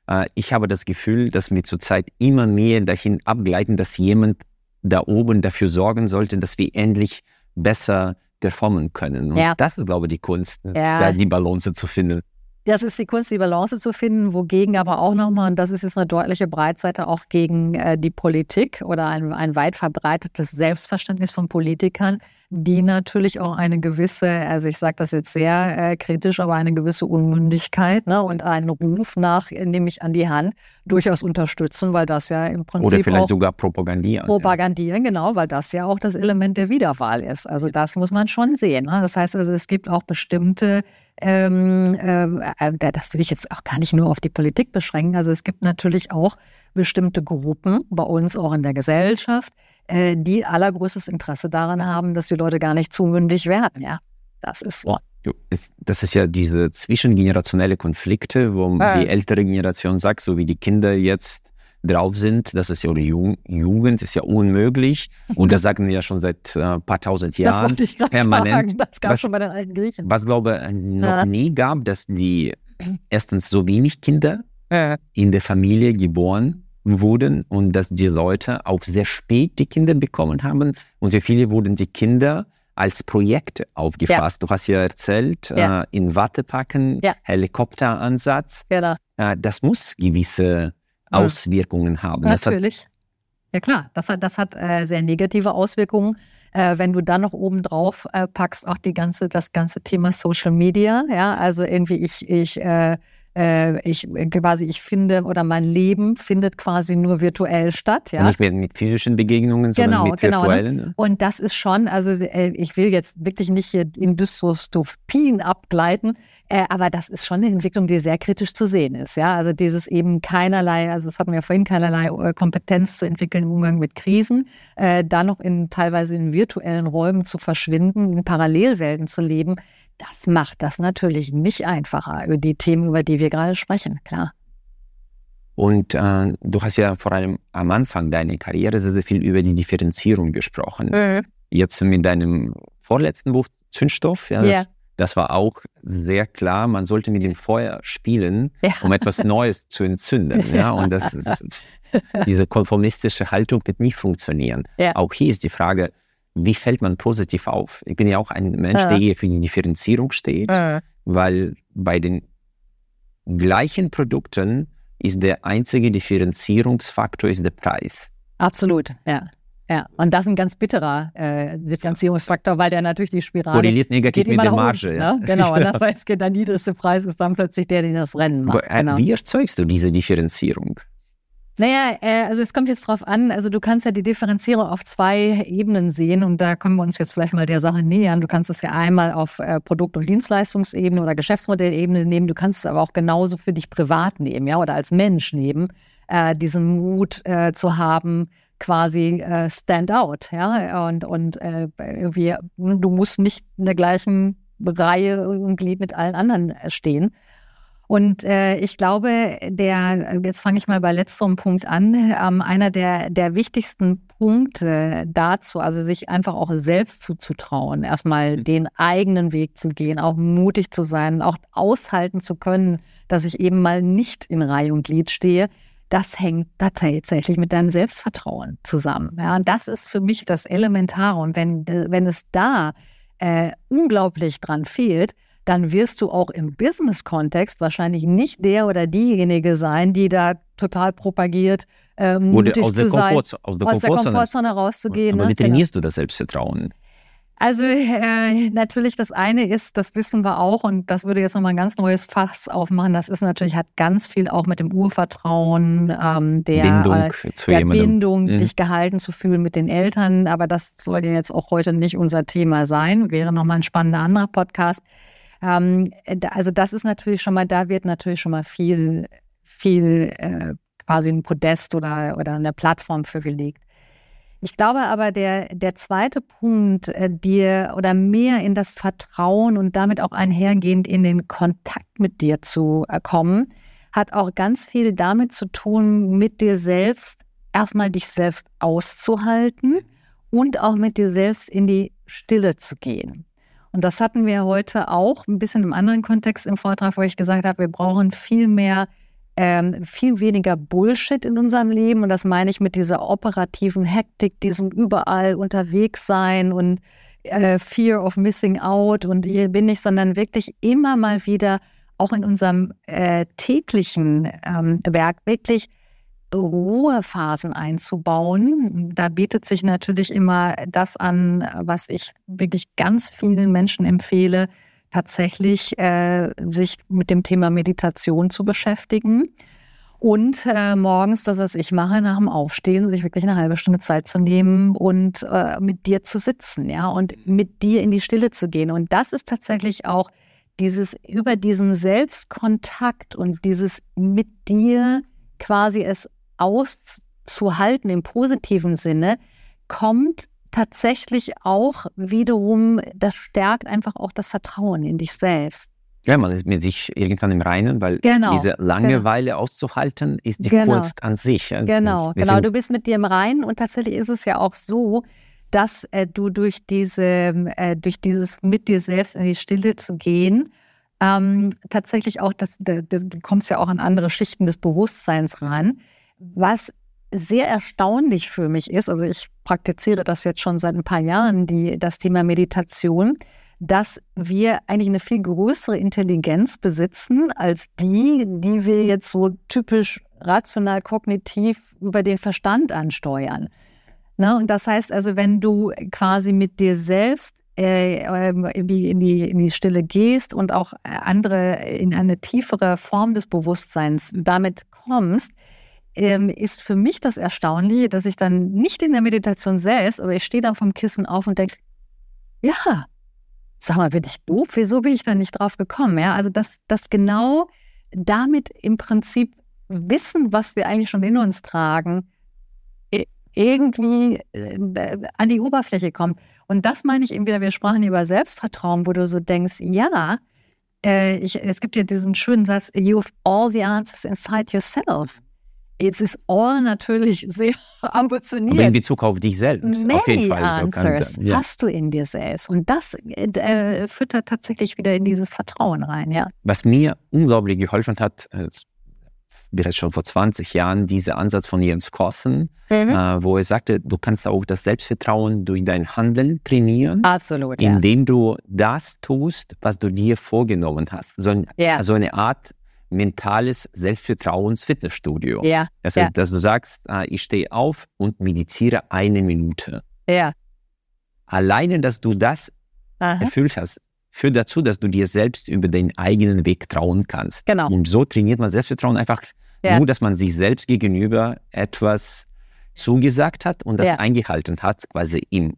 Äh, ich habe das Gefühl, dass wir zurzeit immer mehr dahin abgleiten, dass jemand da oben dafür sorgen sollte, dass wir endlich besser performen können. Und ja. das ist, glaube ich, die Kunst, ja. da die Balance zu finden. Das ist die Kunst, die Balance zu finden, wogegen aber auch nochmal, und das ist jetzt eine deutliche Breitseite, auch gegen äh, die Politik oder ein, ein weit verbreitetes Selbstverständnis von Politikern, die natürlich auch eine gewisse, also ich sage das jetzt sehr äh, kritisch, aber eine gewisse Unmündigkeit ne, und einen Ruf nach, äh, nehme ich an die Hand, durchaus unterstützen, weil das ja im Prinzip. Oder vielleicht sogar propagandieren. Propagandieren, ja. genau, weil das ja auch das Element der Wiederwahl ist. Also das muss man schon sehen. Ne? Das heißt also, es gibt auch bestimmte ähm, äh, das will ich jetzt auch gar nicht nur auf die Politik beschränken. Also es gibt natürlich auch bestimmte Gruppen bei uns auch in der Gesellschaft, äh, die allergrößtes Interesse daran haben, dass die Leute gar nicht zu mündig werden. Ja, das ist so. Das ist ja diese zwischengenerationelle Konflikte, wo äh. die ältere Generation sagt, so wie die Kinder jetzt drauf sind, das ist ja, oder Jugend ist ja unmöglich. Und das sagen wir ja schon seit ein äh, paar tausend Jahren. Das ich permanent. Sagen. Das gab was, schon bei den alten Griechen. Was glaube noch ja. nie gab, dass die erstens so wenig Kinder äh. in der Familie geboren wurden und dass die Leute auch sehr spät die Kinder bekommen haben. Und für viele wurden die Kinder als Projekte aufgefasst. Ja. Du hast ja erzählt, ja. Äh, in Watte packen, ja. Helikopteransatz. Genau. Äh, das muss gewisse Auswirkungen haben. Natürlich. ja klar, das hat, das hat äh, sehr negative Auswirkungen. Äh, wenn du dann noch oben drauf äh, packst, auch die ganze, das ganze Thema Social Media, ja, also irgendwie ich, ich, äh, äh ich quasi, ich finde oder mein Leben findet quasi nur virtuell statt. Ja? Nicht mehr mit physischen Begegnungen, sondern genau, mit genau, ne? virtuellen. Genau, Und das ist schon, also äh, ich will jetzt wirklich nicht hier in Dystopien abgleiten, äh, aber das ist schon eine Entwicklung, die sehr kritisch zu sehen ist. Ja, also dieses eben keinerlei, also das hatten wir vorhin, keinerlei äh, Kompetenz zu entwickeln im Umgang mit Krisen, äh, dann noch in teilweise in virtuellen Räumen zu verschwinden, in Parallelwelten zu leben. Das macht das natürlich nicht einfacher über die Themen, über die wir gerade sprechen, klar. Und äh, du hast ja vor allem am Anfang deiner Karriere sehr, sehr viel über die Differenzierung gesprochen. Mhm. Jetzt mit deinem vorletzten Buch Zündstoff, ja, das yeah. Das war auch sehr klar, man sollte mit dem Feuer spielen, ja. um etwas Neues zu entzünden. *laughs* Ja, und das ist, diese konformistische Haltung wird nie funktionieren. Ja. Auch hier ist die Frage, wie fällt man positiv auf? Ich bin ja auch ein Mensch, ja. der eher für die Differenzierung steht, ja. weil bei den gleichen Produkten ist der einzige Differenzierungsfaktor ist der Preis. Absolut, ja. Ja, und das ist ein ganz bitterer äh, Differenzierungsfaktor, weil der natürlich die Spirale. Korreliert negativ mit der Marge. Hoch, ja. ne? Genau, *laughs* und das heißt, der niedrigste Preis ist dann plötzlich der, den das Rennen macht. Aber, äh, genau. Wie erzeugst du diese Differenzierung? Naja, äh, also es kommt jetzt drauf an, also du kannst ja die Differenzierung auf zwei Ebenen sehen und da können wir uns jetzt vielleicht mal der Sache nähern. Du kannst es ja einmal auf äh, Produkt- und Dienstleistungsebene oder Geschäftsmodellebene nehmen, du kannst es aber auch genauso für dich privat nehmen, ja, oder als Mensch nehmen, äh, diesen Mut äh, zu haben, quasi äh, stand out, ja, und, und äh, irgendwie, du musst nicht in der gleichen Reihe und Glied mit allen anderen äh, stehen. Und äh, ich glaube, der, jetzt fange ich mal bei letzterem Punkt an, ähm, einer der, der wichtigsten Punkte dazu, also sich einfach auch selbst zuzutrauen, erstmal mhm. den eigenen Weg zu gehen, auch mutig zu sein, auch aushalten zu können, dass ich eben mal nicht in Reihe und Glied stehe, das hängt da tatsächlich mit deinem Selbstvertrauen zusammen. Ja, und das ist für mich das Elementare. Und wenn, wenn es da äh, unglaublich dran fehlt, dann wirst du auch im Business-Kontext wahrscheinlich nicht der oder diejenige sein, die da total propagiert, äh, mutig aus zu sein, aus der, aus der Komfortzone rauszugehen. Aber ne? wie trainierst genau. du das Selbstvertrauen? Also äh, natürlich das eine ist, das wissen wir auch und das würde jetzt nochmal ein ganz neues Fass aufmachen. Das ist natürlich, hat ganz viel auch mit dem Urvertrauen, ähm, der Bindung, äh, der Bindung mhm. dich gehalten zu fühlen mit den Eltern. Aber das soll ja jetzt auch heute nicht unser Thema sein. Wäre nochmal ein spannender anderer Podcast. Ähm, also das ist natürlich schon mal, da wird natürlich schon mal viel, viel äh, quasi ein Podest oder, oder eine Plattform für gelegt. Ich glaube aber, der, der zweite Punkt, äh, dir oder mehr in das Vertrauen und damit auch einhergehend in den Kontakt mit dir zu äh, kommen, hat auch ganz viel damit zu tun, mit dir selbst erstmal dich selbst auszuhalten und auch mit dir selbst in die Stille zu gehen. Und das hatten wir heute auch ein bisschen im anderen Kontext im Vortrag, wo ich gesagt habe, wir brauchen viel mehr ähm, viel weniger Bullshit in unserem Leben. Und das meine ich mit dieser operativen Hektik, diesem überall unterwegs sein und äh, Fear of Missing Out und hier bin ich, sondern wirklich immer mal wieder auch in unserem äh, täglichen ähm, Werk wirklich Ruhephasen einzubauen. Da bietet sich natürlich immer das an, was ich wirklich ganz vielen Menschen empfehle, tatsächlich äh, sich mit dem Thema Meditation zu beschäftigen. Und äh, morgens, das, was ich mache, nach dem Aufstehen, sich wirklich eine halbe Stunde Zeit zu nehmen und äh, mit dir zu sitzen, ja, und mit dir in die Stille zu gehen. Und das ist tatsächlich auch dieses über diesen Selbstkontakt und dieses mit dir quasi es auszuhalten im positiven Sinne, kommt tatsächlich auch wiederum, das stärkt einfach auch das Vertrauen in dich selbst. Ja, man ist mit sich irgendwann im Reinen, weil genau, diese Langeweile genau. auszuhalten ist die genau. Kunst an sich. Genau, genau. Du bist mit dir im Reinen und tatsächlich ist es ja auch so, dass äh, du durch diese, äh, durch dieses mit dir selbst in die Stille zu gehen, ähm, tatsächlich auch, das, du kommst ja auch an andere Schichten des Bewusstseins ran, was sehr erstaunlich für mich ist, also ich praktiziere das jetzt schon seit ein paar Jahren, die, das Thema Meditation, dass wir eigentlich eine viel größere Intelligenz besitzen als die, die wir jetzt so typisch rational kognitiv über den Verstand ansteuern. Ne? Und das heißt also, wenn du quasi mit dir selbst äh, ähm, in, die, in, die, in die Stille gehst und auch andere in eine tiefere Form des Bewusstseins damit kommst, ähm, ist für mich das Erstaunliche, dass ich dann nicht in der Meditation selbst, aber ich stehe dann vom Kissen auf und denke, ja, sag mal, bin ich doof? Wieso bin ich da nicht drauf gekommen? Ja, also dass das genau damit im Prinzip Wissen, was wir eigentlich schon in uns tragen, irgendwie äh, an die Oberfläche kommt. Und das meine ich eben wieder, wir sprachen über Selbstvertrauen, wo du so denkst, ja, äh, ich, es gibt ja diesen schönen Satz, you have all the answers inside yourself. Jetzt ist all natürlich *laughs* sehr ambitioniert. Aber in Bezug auf dich selbst, Many auf jeden Fall. Answers so kann, ja. hast du in dir selbst. Und das äh, füttert tatsächlich wieder in dieses Vertrauen rein, ja. Was mir unglaublich geholfen hat, äh, bereits schon vor 20 Jahren, dieser Ansatz von Jens Korsen, mhm. äh, wo er sagte, du kannst auch das Selbstvertrauen durch dein Handeln trainieren. Absolut. Indem ja. du das tust, was du dir vorgenommen hast. So, ein, ja. so eine Art mentales Selbstvertrauens-Fitnessstudio. Ja. Also, ja. dass du sagst, äh, ich stehe auf und meditiere eine Minute. Ja. Alleine, dass du das Aha. erfüllt hast, führt dazu, dass du dir selbst über den eigenen Weg trauen kannst. Genau. Und so trainiert man Selbstvertrauen einfach ja. nur, dass man sich selbst gegenüber etwas zugesagt hat und das ja. eingehalten hat, quasi im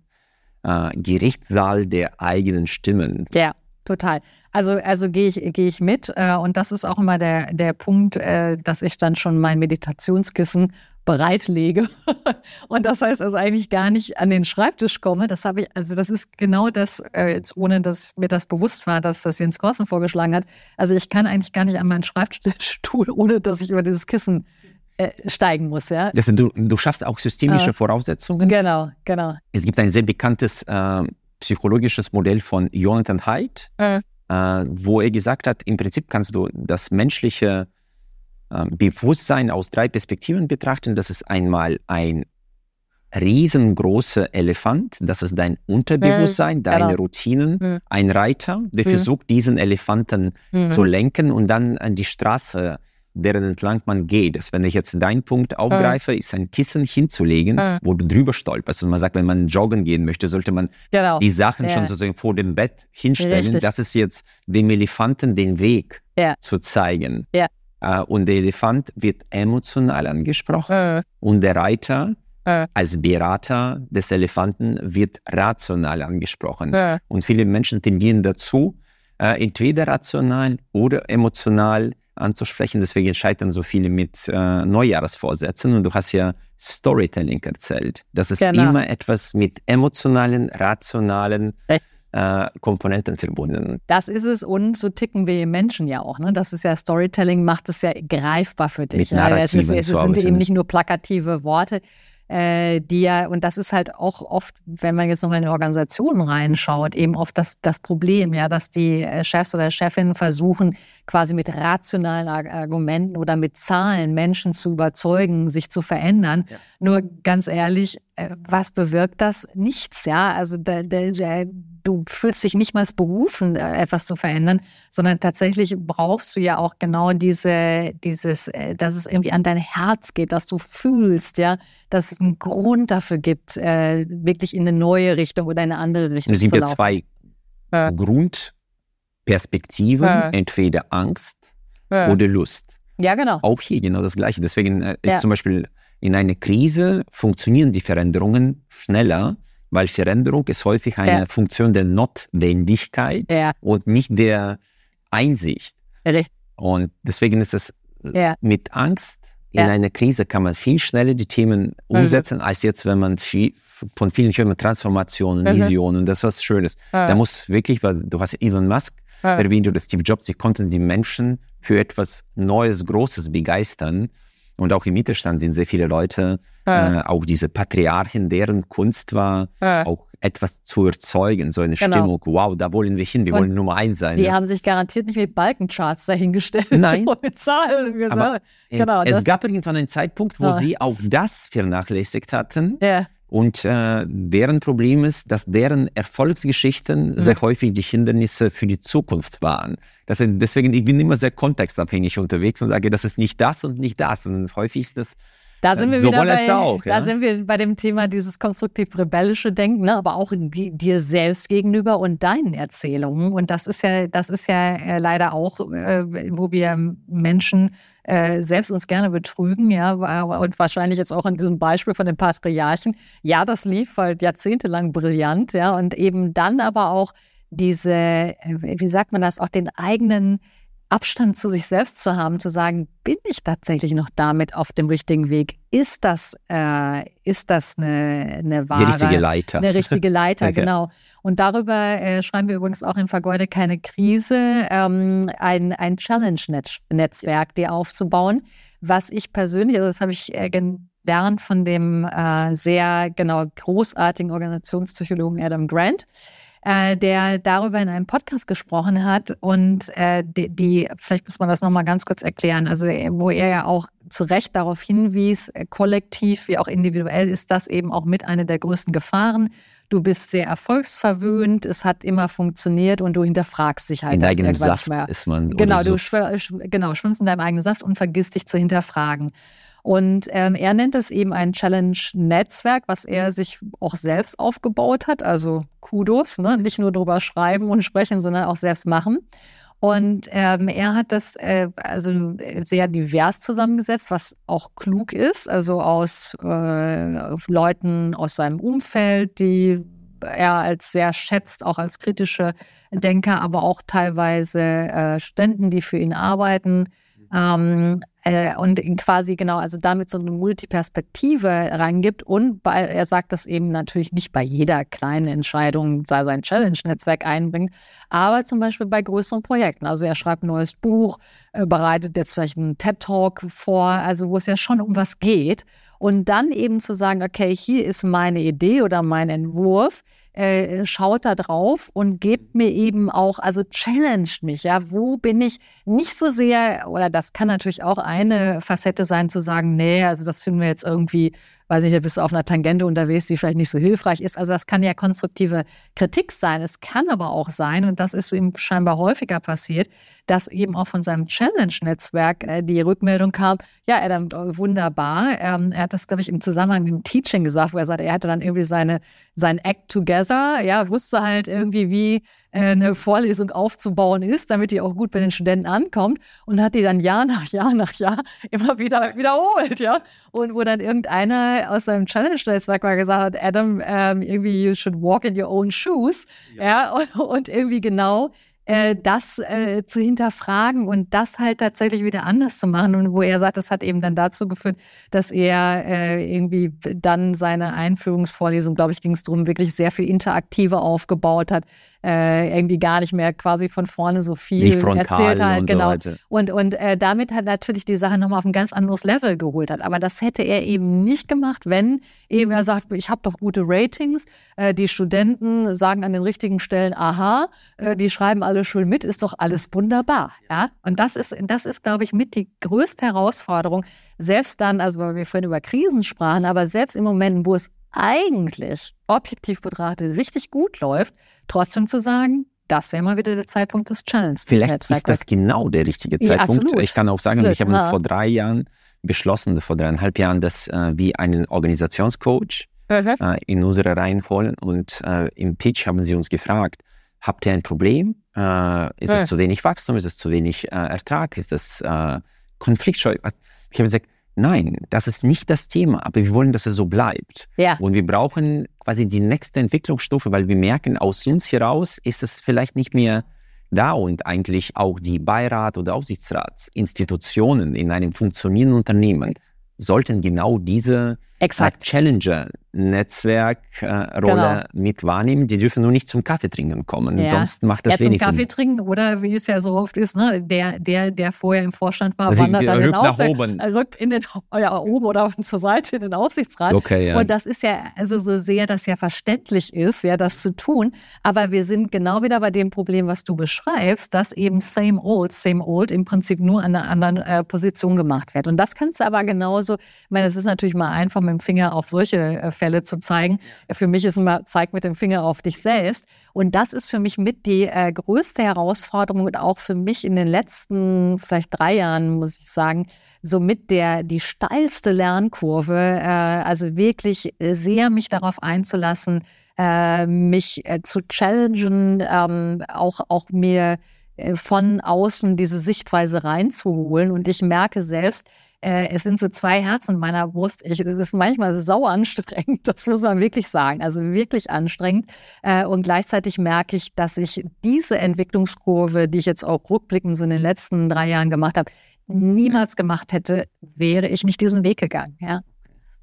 äh, Gerichtssaal der eigenen Stimmen. Ja, total. Also, also gehe ich, geh ich mit. Äh, und das ist auch immer der, der Punkt, äh, dass ich dann schon mein Meditationskissen bereitlege. *laughs* und das heißt also eigentlich gar nicht an den Schreibtisch komme. Das habe ich, also das ist genau das, äh, jetzt ohne dass mir das bewusst war, dass das Jens Korsen vorgeschlagen hat. Also ich kann eigentlich gar nicht an meinen Schreibtischstuhl, *laughs* ohne dass ich über dieses Kissen äh, steigen muss. Ja? Das, du, du schaffst auch systemische äh, Voraussetzungen. Genau, genau. Es gibt ein sehr bekanntes äh, psychologisches Modell von Jonathan Haidt, äh. wo er gesagt hat, im Prinzip kannst du das menschliche ähm, Bewusstsein aus drei Perspektiven betrachten. Das ist einmal ein riesengroßer Elefant, das ist dein Unterbewusstsein, mhm, deine genau. Routinen, mhm. ein Reiter, der mhm. versucht, diesen Elefanten mhm. zu lenken und dann an die Straße, deren entlang man geht. Das, wenn ich jetzt deinen Punkt mhm. aufgreife, ist ein Kissen hinzulegen, mhm. wo du drüber stolperst. Und man sagt, wenn man joggen gehen möchte, sollte man genau. die Sachen ja. schon sozusagen vor dem Bett hinstellen. Richtig. Das ist jetzt dem Elefanten den Weg ja. zu zeigen. Ja. Äh, und der Elefant wird emotional angesprochen äh. und der Reiter äh. als Berater des Elefanten wird rational angesprochen. Äh. Und viele Menschen tendieren dazu, äh, entweder rational oder emotional anzusprechen. Deswegen scheitern so viele mit äh, Neujahrsvorsätzen. Und du hast ja Storytelling erzählt. Das ist genau. immer etwas mit emotionalen, rationalen äh, Komponenten verbunden. Das ist es und so ticken wir Menschen ja auch. Ne? Das ist ja Storytelling, macht es ja greifbar für dich. Mit Narrativen ja, es, ist, es sind eben nicht nur plakative Worte, äh, die ja, und das ist halt auch oft, wenn man jetzt nochmal in Organisationen reinschaut, eben oft das, das Problem, ja, dass die äh, Chefs oder Chefinnen versuchen, quasi mit rationalen Argumenten oder mit Zahlen Menschen zu überzeugen, sich zu verändern. Ja. Nur ganz ehrlich, äh, was bewirkt das? Nichts, ja. Also der, der, der du fühlst dich nicht mal berufen, äh, etwas zu verändern, sondern tatsächlich brauchst du ja auch genau diese, dieses, äh, dass es irgendwie an dein Herz geht, dass du fühlst, ja, dass es einen Grund dafür gibt, äh, wirklich in eine neue Richtung oder in eine andere Richtung zu laufen. Es sind ja zwei äh. Grundperspektiven, äh. entweder Angst äh. oder Lust. Ja, genau. Auch hier genau das Gleiche. Deswegen ist ja. zum Beispiel in einer Krise funktionieren die Veränderungen schneller, weil Veränderung ist häufig eine ja. Funktion der Notwendigkeit ja. und nicht der Einsicht. Richtig. Und deswegen ist es ja. mit Angst in einer Krise kann man viel schneller die Themen mhm. umsetzen, mhm. als jetzt, wenn man viel, von vielen Firmen Transformationen, mhm. Visionen, das ist was Schönes. Da muss wirklich, weil du hast Elon Musk erwähnt oder Steve Jobs, sie konnten die Menschen für etwas Neues, Großes begeistern. Und auch im Mittelstand sind sehr viele Leute, ja. äh, auch diese Patriarchen, deren Kunst war, ja. auch etwas zu erzeugen, so eine genau. Stimmung, wow, da wollen wir hin, wir und wollen Nummer eins sein. Die ja. haben sich garantiert nicht mit Balkencharts dahingestellt Nein. mit Zahlen. Aber genau, es gab irgendwann einen Zeitpunkt, wo sie auch das vernachlässigt hatten. Ja. Und äh, deren Problem ist, dass deren Erfolgsgeschichten mhm. sehr häufig die Hindernisse für die Zukunft waren. Das, deswegen, ich bin immer sehr kontextabhängig unterwegs und sage, das ist nicht das und nicht das. Und häufig ist das Da sind wir wieder bei, auch, ja? da sind wir bei dem Thema dieses konstruktiv-rebellische Denken, ne? aber auch dir selbst gegenüber und deinen Erzählungen. Und das ist ja, das ist ja äh, leider auch, äh, wo wir Menschen äh, selbst uns gerne betrügen, ja, und wahrscheinlich jetzt auch in diesem Beispiel von den Patriarchen. Ja, das lief halt jahrzehntelang brillant, ja, und eben dann aber auch diese, äh, wie sagt man das, auch den eigenen Abstand zu sich selbst zu haben, zu sagen, bin ich tatsächlich noch damit auf dem richtigen Weg? Ist das, äh, ist das eine, eine wahre, Die richtige Leiter. Eine richtige Leiter, *laughs* okay. genau. Und darüber äh, schreiben wir übrigens auch in Vergeude keine Krise, ähm, ein, ein Challenge-Netzwerk, dir aufzubauen, was ich persönlich, also das habe ich äh, gelernt von dem äh, sehr genau großartigen Organisationspsychologen Adam Grant äh, der darüber in einem Podcast gesprochen hat und äh, die, die, vielleicht muss man das nochmal ganz kurz erklären, also wo er ja auch zu Recht darauf hinwies, äh, kollektiv wie auch individuell ist das eben auch mit einer der größten Gefahren. Du bist sehr erfolgsverwöhnt, es hat immer funktioniert und du hinterfragst dich halt. In deinem Saft mehr. ist man. Genau, du schw genau, schwimmst in deinem eigenen Saft und vergisst dich zu hinterfragen. Und ähm, er nennt es eben ein Challenge-Netzwerk, was er sich auch selbst aufgebaut hat. Also Kudos, ne? nicht nur drüber schreiben und sprechen, sondern auch selbst machen. Und ähm, er hat das äh, also sehr divers zusammengesetzt, was auch klug ist, also aus äh, Leuten aus seinem Umfeld, die er als sehr schätzt, auch als kritische Denker, aber auch teilweise äh, Studenten, die für ihn arbeiten. Ähm, äh, und quasi genau, also damit so eine Multiperspektive reingibt. Und bei, er sagt das eben natürlich nicht bei jeder kleinen Entscheidung, sei sein Challenge-Netzwerk einbringt, aber zum Beispiel bei größeren Projekten. Also er schreibt ein neues Buch, äh, bereitet jetzt vielleicht einen TED-Talk vor, also wo es ja schon um was geht. Und dann eben zu sagen, okay, hier ist meine Idee oder mein Entwurf, äh, schaut da drauf und gebt mir eben auch, also challenged mich, ja, wo bin ich nicht so sehr, oder das kann natürlich auch eine Facette sein, zu sagen, nee, also das finden wir jetzt irgendwie weiß nicht, bist du auf einer Tangente unterwegs, die vielleicht nicht so hilfreich ist. Also das kann ja konstruktive Kritik sein. Es kann aber auch sein, und das ist ihm scheinbar häufiger passiert, dass eben auch von seinem Challenge-Netzwerk äh, die Rückmeldung kam, ja, Adam, wunderbar. Ähm, er hat das, glaube ich, im Zusammenhang mit dem Teaching gesagt, wo er sagte, er hatte dann irgendwie seine, sein Act together, ja, wusste halt irgendwie, wie äh, eine Vorlesung aufzubauen ist, damit die auch gut bei den Studenten ankommt. Und hat die dann Jahr nach Jahr nach Jahr *laughs* immer wieder wiederholt, ja. Und wo dann irgendeiner aus seinem Challenge-Netzwerk mal gesagt hat, Adam, ähm, irgendwie you should walk in your own shoes, ja, ja. Und, *laughs* und irgendwie genau äh, das äh, zu hinterfragen und das halt tatsächlich wieder anders zu machen. Und wo er sagt, das hat eben dann dazu geführt, dass er äh, irgendwie dann seine Einführungsvorlesung, glaube ich, ging es darum, wirklich sehr viel interaktiver aufgebaut hat, äh, irgendwie gar nicht mehr quasi von vorne so viel erzählt hat. Und genau. So und und äh, damit hat natürlich die Sache nochmal auf ein ganz anderes Level geholt hat. Aber das hätte er eben nicht gemacht, wenn eben er sagt, ich habe doch gute Ratings, die Studenten sagen an den richtigen Stellen, aha, die schreiben alle schön mit, ist doch alles wunderbar. Ja? Und das ist, das ist, glaube ich, mit die größte Herausforderung, selbst dann, also weil wir vorhin über Krisen sprachen, aber selbst in Momenten, wo es eigentlich objektiv betrachtet richtig gut läuft, trotzdem zu sagen, das wäre mal wieder der Zeitpunkt des Challenge. Vielleicht ist das genau der richtige Zeitpunkt. Ja, ich kann auch sagen, absolut, ich habe ja. vor drei Jahren beschlossen, vor dreieinhalb Jahren, dass äh, wir einen Organisationscoach äh, in unsere Reihen holen. Und äh, im Pitch haben sie uns gefragt, habt ihr ein Problem? Äh, ist es zu wenig Wachstum? Ist es zu wenig äh, Ertrag? Ist es äh, konfliktscheu? Ich habe gesagt, Nein, das ist nicht das Thema, aber wir wollen, dass es so bleibt. Ja. Und wir brauchen quasi die nächste Entwicklungsstufe, weil wir merken, aus uns heraus ist es vielleicht nicht mehr da und eigentlich auch die Beirat- oder Aufsichtsratsinstitutionen in einem funktionierenden Unternehmen sollten genau diese Exakt. Challenger-Netzwerk-Rolle äh, genau. mit wahrnehmen. Die dürfen nur nicht zum Kaffee trinken kommen. Ja. Sonst macht das ja, wenig zum Kaffee Sinn. trinken oder wie es ja so oft ist, ne, der, der, der vorher im Vorstand war, also wandert dann rückt nach oben. rückt in den, *laughs* ja, oben oder *laughs* zur Seite in den Aufsichtsrat. Okay, ja. Und das ist ja, also so sehr das ja verständlich ist, ja, das zu tun. Aber wir sind genau wieder bei dem Problem, was du beschreibst, dass eben same old, same old im Prinzip nur an einer anderen äh, Position gemacht wird. Und das kannst du aber genauso so. Ich meine, es ist natürlich mal einfach, mit dem Finger auf solche äh, Fälle zu zeigen. Für mich ist immer, zeig mit dem Finger auf dich selbst. Und das ist für mich mit die äh, größte Herausforderung und auch für mich in den letzten vielleicht drei Jahren, muss ich sagen, so mit der die steilste Lernkurve. Äh, also wirklich sehr mich darauf einzulassen, äh, mich äh, zu challengen, ähm, auch, auch mir äh, von außen diese Sichtweise reinzuholen. Und ich merke selbst, äh, es sind so zwei Herzen in meiner Brust. Ich, es ist manchmal sau anstrengend, das muss man wirklich sagen. Also wirklich anstrengend. Äh, und gleichzeitig merke ich, dass ich diese Entwicklungskurve, die ich jetzt auch rückblickend so in den letzten drei Jahren gemacht habe, niemals gemacht hätte, wäre ich nicht diesen Weg gegangen. Ja.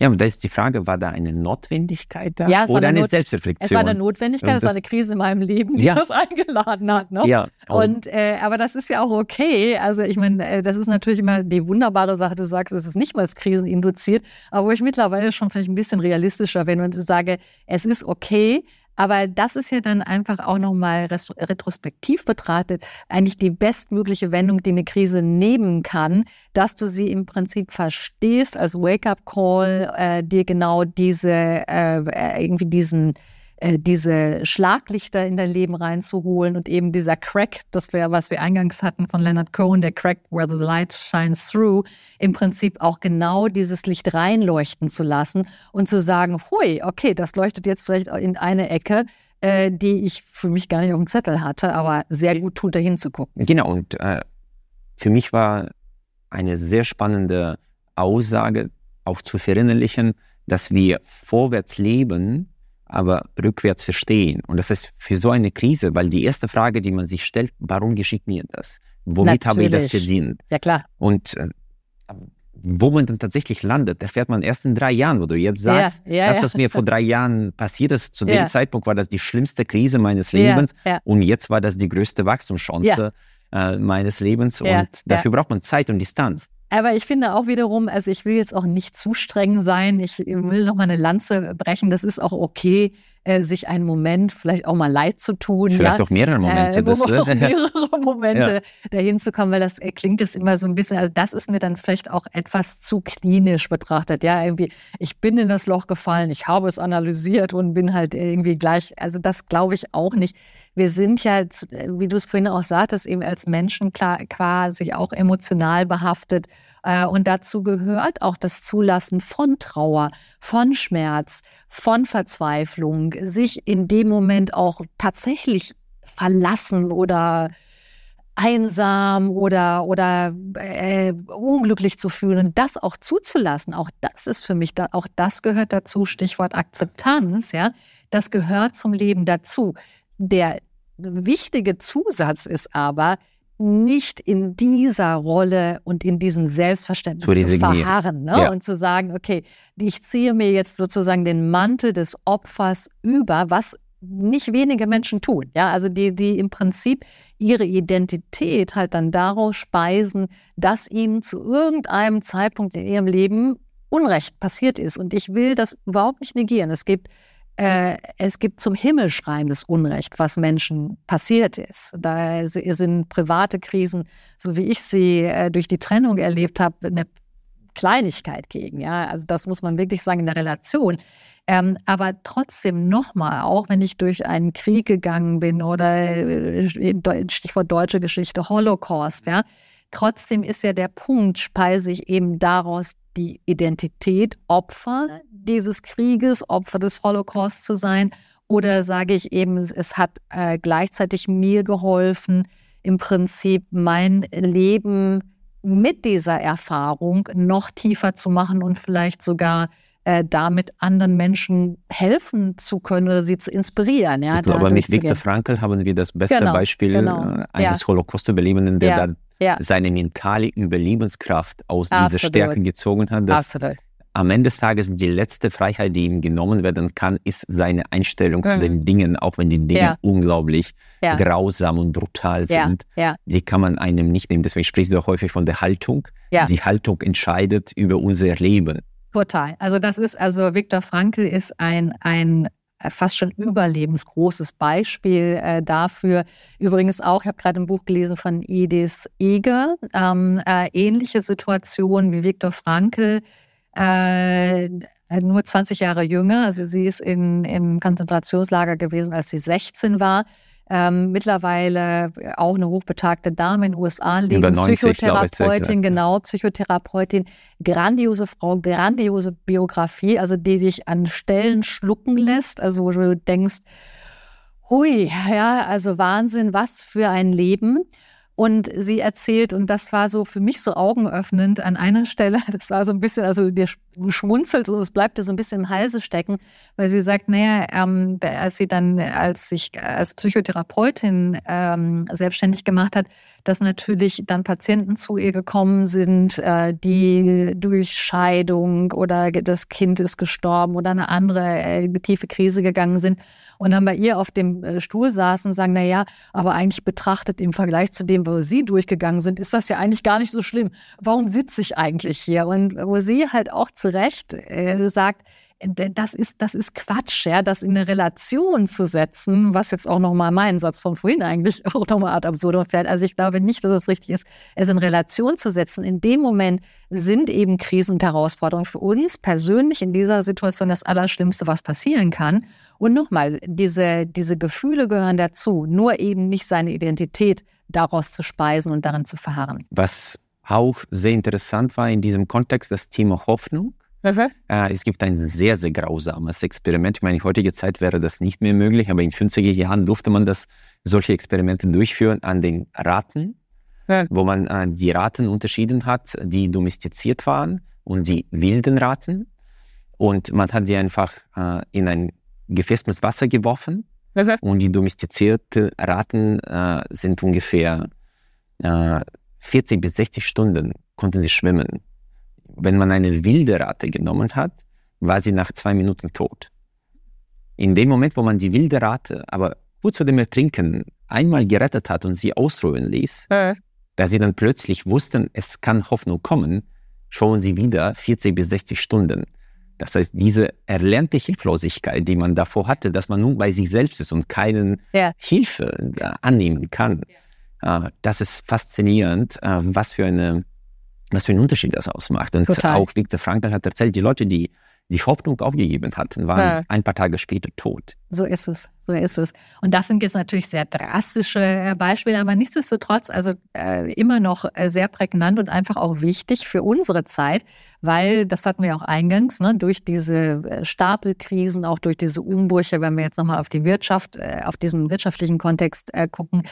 Ja, und da ist die Frage, war da eine Notwendigkeit da ja, oder eine, Not Selbstreflexion? Es war eine Notwendigkeit, es war eine Krise in meinem Leben, die ja. das eingeladen hat. Ne? Ja. Und, äh, aber das ist ja auch okay. Also ich meine, äh, das ist natürlich immer die wunderbare Sache, du sagst, es ist nicht mal als Krisen induziert, aber wo ich mittlerweile schon vielleicht ein bisschen realistischer bin und sage, es ist okay, aber das ist ja dann einfach auch nochmal retrospektiv betrachtet eigentlich die bestmögliche Wendung, die eine Krise nehmen kann, dass du sie im Prinzip verstehst als Wake-up-Call, äh, dir genau diese, äh, äh irgendwie diesen äh, diese Schlaglichter in dein Leben reinzuholen und eben dieser Crack, das wir, was wir eingangs hatten von Leonard Cohen, der Crack where the light shines through, im Prinzip auch genau dieses Licht reinleuchten zu lassen und zu sagen, hui, okay, das leuchtet jetzt vielleicht in eine Ecke, äh, die ich für mich gar nicht auf dem Zettel hatte, aber sehr gut tut, da hinzugucken. Genau, und äh, für mich war eine sehr spannende Aussage auch zu verinnerlichen, dass wir vorwärts leben, aber rückwärts verstehen. Und das ist für so eine Krise, weil die erste Frage, die man sich stellt, warum geschieht mir das? Womit Natürlich. habe ich das verdient? Ja, klar. Und äh, wo man dann tatsächlich landet, erfährt man erst in drei Jahren, wo du jetzt sagst, ja, ja, das, was ja. mir vor drei Jahren passiert ist, zu dem Zeitpunkt war das die schlimmste Krise meines Lebens und jetzt war das die größte Wachstumschance äh, meines Lebens und dafür braucht man Zeit und Distanz. Aber ich finde auch wiederum, also ich will jetzt auch nicht zu streng sein. Ich will noch mal eine Lanze brechen. Das ist auch okay, äh, sich einen Moment vielleicht auch mal leid zu tun. Vielleicht ja? auch mehrere Momente. Äh, das, auch *laughs* mehrere Momente ja. dahin zu kommen, weil das äh, klingt jetzt immer so ein bisschen, also das ist mir dann vielleicht auch etwas zu klinisch betrachtet. Ja, irgendwie, ich bin in das Loch gefallen, ich habe es analysiert und bin halt irgendwie gleich, also das glaube ich auch nicht. Wir sind ja, wie du es vorhin auch sagtest, eben als Menschen klar, quasi auch emotional behaftet. Äh, und dazu gehört auch das Zulassen von Trauer, von Schmerz, von Verzweiflung, sich in dem Moment auch tatsächlich verlassen oder einsam oder, oder äh, unglücklich zu fühlen, das auch zuzulassen, auch das ist für mich, da, auch das gehört dazu, Stichwort Akzeptanz, ja, das gehört zum Leben dazu. Der wichtige Zusatz ist aber, nicht in dieser Rolle und in diesem Selbstverständnis zu, zu verharren ne? ja. und zu sagen, okay, ich ziehe mir jetzt sozusagen den Mantel des Opfers über, was nicht wenige Menschen tun. Ja, also die, die im Prinzip ihre Identität halt dann daraus speisen, dass ihnen zu irgendeinem Zeitpunkt in ihrem Leben Unrecht passiert ist. Und ich will das überhaupt nicht negieren. Es gibt äh, es gibt zum Himmel schreiendes Unrecht, was Menschen passiert ist. Da sind private Krisen, so wie ich sie äh, durch die Trennung erlebt habe, eine Kleinigkeit gegen. Ja, also das muss man wirklich sagen in der Relation. Ähm, aber trotzdem nochmal, auch wenn ich durch einen Krieg gegangen bin oder äh, Stichwort deutsche Geschichte, Holocaust, ja, trotzdem ist ja der Punkt, speise ich eben daraus die Identität Opfer dieses Krieges, Opfer des Holocaust zu sein? Oder sage ich eben, es hat äh, gleichzeitig mir geholfen, im Prinzip mein Leben mit dieser Erfahrung noch tiefer zu machen und vielleicht sogar äh, damit anderen Menschen helfen zu können oder sie zu inspirieren. Ja, ich glaube, mit Viktor Frankl haben wir das beste genau, Beispiel genau. Äh, eines ja. Holocaust-Überlebenden, der ja. da ja. seine mentale Überlebenskraft aus Absolut. dieser Stärke gezogen hat. Absolut. Am Ende des Tages die letzte Freiheit, die ihm genommen werden kann, ist seine Einstellung mhm. zu den Dingen, auch wenn die Dinge ja. unglaublich ja. grausam und brutal sind. Die kann man einem nicht nehmen. Deswegen sprichst du auch häufig von der Haltung. Die Haltung entscheidet über unser Leben. Total. Also das ist, also Viktor Frankl ist ein, ein fast schon überlebensgroßes Beispiel äh, dafür. Übrigens auch, ich habe gerade ein Buch gelesen von Edith Eger, ähm, äh, ähnliche Situation wie Viktor Frankl. äh, nur 20 Jahre jünger. Also sie ist in, im Konzentrationslager gewesen, als sie 16 war. Ähm, mittlerweile auch eine hochbetagte Dame in den USA leben, 90, Psychotherapeutin, genau, Psychotherapeutin, grandiose Frau, grandiose Biografie, also die sich an Stellen schlucken lässt, also wo du denkst, hui, ja, also Wahnsinn, was für ein Leben. Und sie erzählt, und das war so für mich so augenöffnend an einer *laughs* Stelle, das war so ein bisschen, also dir schmunzelt und es bleibt dir so ein bisschen im Halse stecken, weil sie sagt, naja, ähm, als sie dann als sich als Psychotherapeutin ähm, selbstständig gemacht hat, dass natürlich dann Patienten zu ihr gekommen sind, äh, die durch Scheidung oder das Kind ist gestorben oder eine andere äh, tiefe Krise gegangen sind und dann bei ihr auf dem äh, Stuhl saßen und sagen, na ja, aber eigentlich betrachtet im Vergleich zu dem, wo sie durchgegangen sind, ist das ja eigentlich gar nicht so schlimm. Warum sitze ich eigentlich hier? Und wo sie halt auch zu Recht äh, sagt, das ist, das ist Quatsch, ja, das in eine Relation zu setzen, was jetzt auch nochmal meinen Satz von vorhin eigentlich *laughs* auch nochmal ad absurdum fährt. Also ich glaube nicht, dass es richtig ist, es in Relation zu setzen. In dem Moment sind eben Krisen und Herausforderungen für uns persönlich in dieser Situation das Allerschlimmste, was passieren kann. Und nochmal, diese, diese Gefühle gehören dazu, nur eben nicht seine Identität daraus zu speisen und darin zu verharren. Was auch sehr interessant war in diesem Kontext, das Thema Hoffnung. Mhm. Äh, es gibt ein sehr, sehr grausames Experiment. Ich meine, in heutiger Zeit wäre das nicht mehr möglich, aber in 50er Jahren durfte man das, solche Experimente durchführen an den Ratten, ja. wo man äh, die Ratten unterschieden hat, die domestiziert waren und die wilden Ratten. Und man hat sie einfach äh, in ein Gefäß mit Wasser geworfen. Mhm. Und die domestizierten Ratten sind ungefähr 40 bis 60 Stunden konnten sie schwimmen wenn man eine wilde Ratte genommen hat, war sie nach zwei Minuten tot. In dem Moment, wo man die wilde Ratte aber kurz vor dem Ertrinken einmal gerettet hat und sie ausruhen ließ, äh. da sie dann plötzlich wussten, es kann Hoffnung kommen, schauen sie wieder 40 bis 60 Stunden. Das heißt, diese erlernte Hilflosigkeit, die man davor hatte, dass man nun bei sich selbst ist und keine ja. Hilfe annehmen kann, ja. äh, das ist faszinierend, äh, was für eine was für einen Unterschied das ausmacht. Und Total. auch Viktor Frankl hat erzählt, die Leute, die die Hoffnung aufgegeben hatten, waren ja. ein paar Tage später tot. So ist es, so ist es. Und das sind jetzt natürlich sehr drastische äh, Beispiele, aber nichtsdestotrotz also äh, immer noch äh, sehr prägnant und einfach auch wichtig für unsere Zeit, weil, das hatten wir auch eingangs, ne, durch diese äh, Stapelkrisen, auch durch diese Umbrüche, wenn wir jetzt nochmal auf die Wirtschaft, äh, auf diesen wirtschaftlichen Kontext äh, gucken,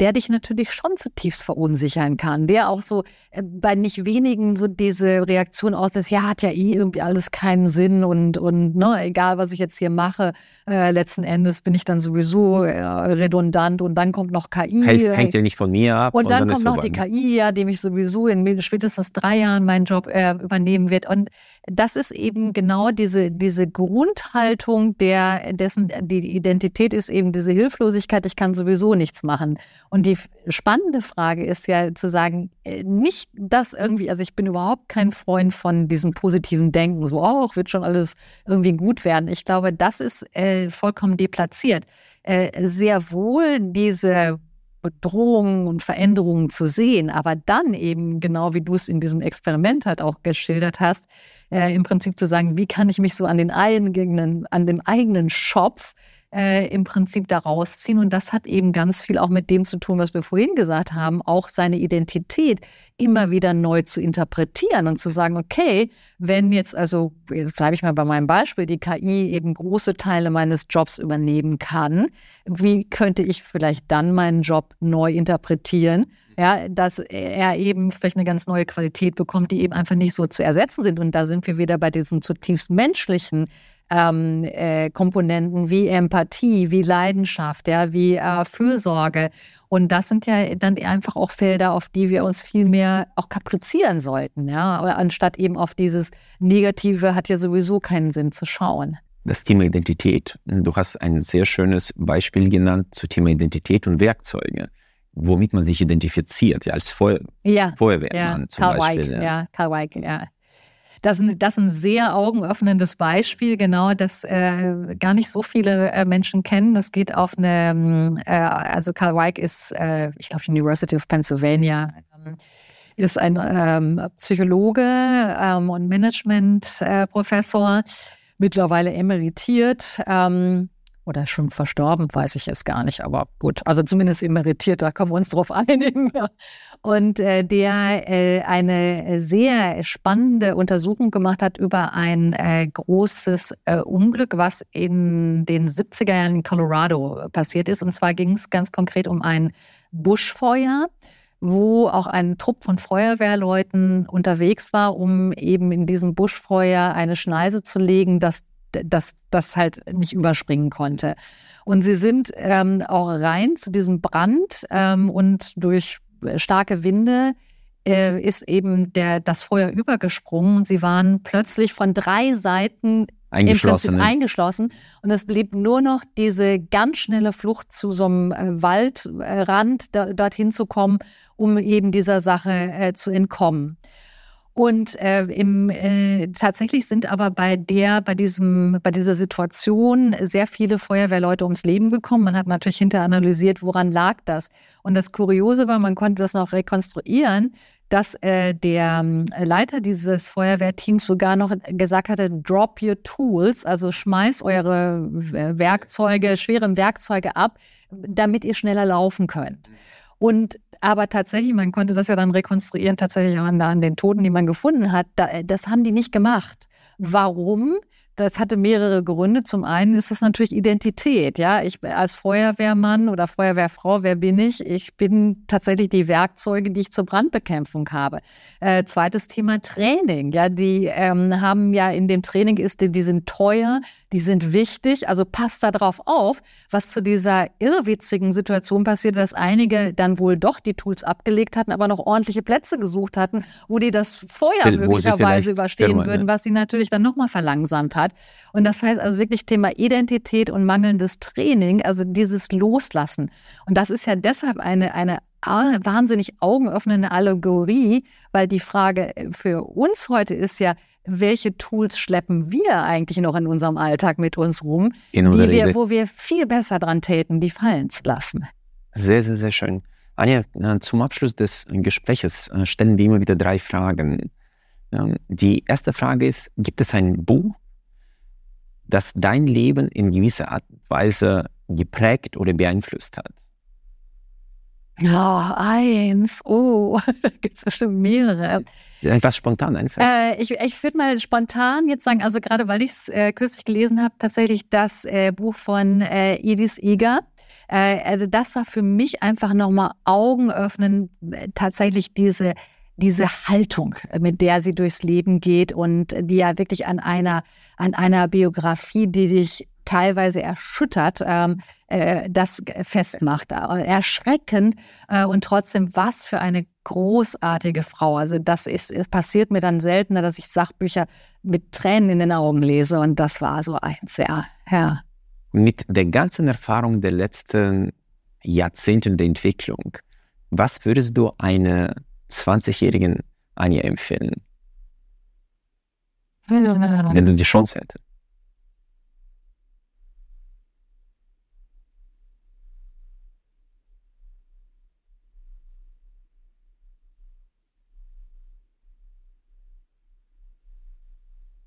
der dich natürlich schon zutiefst verunsichern kann, der auch so äh, bei nicht wenigen so diese Reaktion aus, dass ja, hat ja eh irgendwie alles keinen Sinn und, und ne, egal was ich jetzt hier mache, äh, letzten Endes bin ich dann sowieso äh, redundant und dann kommt noch KI. Hängt, hängt ja nicht von mir ab. Und, und dann, dann, kommt noch die KI, ja, dem ich sowieso in spätestens drei Jahren meinen Job äh, übernehmen wird. Und das ist eben genau diese, diese Grundhaltung, der, dessen die Identität ist eben diese Hilflosigkeit, ich kann sowieso nichts machen. Und die spannende Frage ist ja zu sagen, äh, nicht das irgendwie, also ich bin überhaupt kein Freund von diesem positiven Denken, so, oh, wird schon alles irgendwie gut werden. Ich glaube, das ist äh, vollkommen deplatziert. Äh, sehr wohl diese Bedrohungen und Veränderungen zu sehen, aber dann eben, genau wie du es in diesem Experiment halt auch geschildert hast, äh, im Prinzip zu sagen, wie kann ich mich so an den eigenen, an dem eigenen Schopf äh, im Prinzip da rausziehen. Und das hat eben ganz viel auch mit dem zu tun, was wir vorhin gesagt haben, auch seine Identität immer wieder neu zu interpretieren und zu sagen, okay, wenn jetzt also, jetzt bleibe ich mal bei meinem Beispiel, die KI eben große Teile meines Jobs übernehmen kann, wie könnte ich vielleicht dann meinen Job neu interpretieren? Ja, dass er eben vielleicht eine ganz neue Qualität bekommt, die eben einfach nicht so zu ersetzen sind. Und da sind wir wieder bei diesen zutiefst menschlichen ähm, äh, Komponenten wie Empathie, wie Leidenschaft, ja, wie äh, Fürsorge. Und das sind ja dann einfach auch Felder, auf die wir uns viel mehr auch kaprizieren sollten, ja, anstatt eben auf dieses Negative hat ja sowieso keinen Sinn zu schauen. Das Thema Identität. Du hast ein sehr schönes Beispiel genannt zu Thema Identität und Werkzeuge womit man sich identifiziert, ja, als Feu ja, Feuerwehrmann ja, zum Karl Beispiel. Weig, ja. ja, Karl Weig, ja. Das, das ist ein sehr augenöffnendes Beispiel, genau, das äh, gar nicht so viele äh, Menschen kennen. Das geht auf eine, äh, also Karl Weig ist, äh, ich glaube, University of Pennsylvania. Ähm, ist ein ähm, Psychologe ähm, und Managementprofessor, äh, mittlerweile emeritiert. Ähm, oder schon verstorben, weiß ich jetzt gar nicht, aber gut, also zumindest emeritiert, da können wir uns drauf einigen. Und äh, der äh, eine sehr spannende Untersuchung gemacht hat über ein äh, großes äh, Unglück, was in den 70er Jahren in Colorado passiert ist. Und zwar ging es ganz konkret um ein Buschfeuer wo auch ein Trupp von Feuerwehrleuten unterwegs war, um eben in diesem Buschfeuer eine Schneise zu legen, dass das, das halt nicht überspringen konnte. Und sie sind ähm, auch rein zu diesem Brand ähm, und durch starke Winde äh, ist eben der, das Feuer übergesprungen und sie waren plötzlich von drei Seiten eingeschlossen, ne? eingeschlossen und es blieb nur noch diese ganz schnelle Flucht zu so einem äh, Waldrand da, dorthin zu kommen, um eben dieser Sache äh, zu entkommen. Und äh, im, äh, tatsächlich sind aber bei der, bei diesem, bei dieser Situation sehr viele Feuerwehrleute ums Leben gekommen. Man hat natürlich hinterher analysiert, woran lag das. Und das Kuriose war, man konnte das noch rekonstruieren, dass äh, der äh, Leiter dieses Feuerwehrteams sogar noch gesagt hatte, drop your tools, also schmeiß eure Werkzeuge, schweren Werkzeuge ab, damit ihr schneller laufen könnt. Und aber tatsächlich, man konnte das ja dann rekonstruieren, tatsächlich an, an den Toten, die man gefunden hat, da, das haben die nicht gemacht. Warum? Das hatte mehrere Gründe. Zum einen ist es natürlich Identität. Ja, ich als Feuerwehrmann oder Feuerwehrfrau, wer bin ich? Ich bin tatsächlich die Werkzeuge, die ich zur Brandbekämpfung habe. Äh, zweites Thema Training. Ja, die ähm, haben ja in dem Training ist, die, die sind teuer, die sind wichtig. Also passt da drauf auf, was zu dieser irrwitzigen Situation passiert, dass einige dann wohl doch die Tools abgelegt hatten, aber noch ordentliche Plätze gesucht hatten, wo die das Feuer möglicherweise überstehen würden, was sie natürlich dann nochmal verlangsamt hat hat. Und das heißt also wirklich Thema Identität und mangelndes Training, also dieses Loslassen. Und das ist ja deshalb eine, eine wahnsinnig augenöffnende Allegorie, weil die Frage für uns heute ist ja, welche Tools schleppen wir eigentlich noch in unserem Alltag mit uns rum, die wir, wo wir viel besser dran täten, die fallen zu lassen. Sehr, sehr, sehr schön. Anja, äh, zum Abschluss des Gesprächs äh, stellen wir immer wieder drei Fragen. Ähm, die erste Frage ist, gibt es ein Buch, das dein Leben in gewisser Art und Weise geprägt oder beeinflusst hat? Ja, eins. Oh, *laughs* da gibt es bestimmt mehrere. Etwas spontan einfach. Äh, ich ich würde mal spontan jetzt sagen, also gerade weil ich es äh, kürzlich gelesen habe, tatsächlich das äh, Buch von äh, Edith Eger. Äh, also das war für mich einfach nochmal Augen öffnen, äh, tatsächlich diese diese Haltung, mit der sie durchs Leben geht und die ja wirklich an einer, an einer Biografie, die dich teilweise erschüttert, ähm, äh, das festmacht. Erschreckend äh, und trotzdem, was für eine großartige Frau. Also das ist, es passiert mir dann seltener, dass ich Sachbücher mit Tränen in den Augen lese und das war so eins, ja. ja. Mit der ganzen Erfahrung der letzten Jahrzehnte der Entwicklung, was würdest du eine 20-jährigen Anja empfehlen? Wenn du die Chance hättest.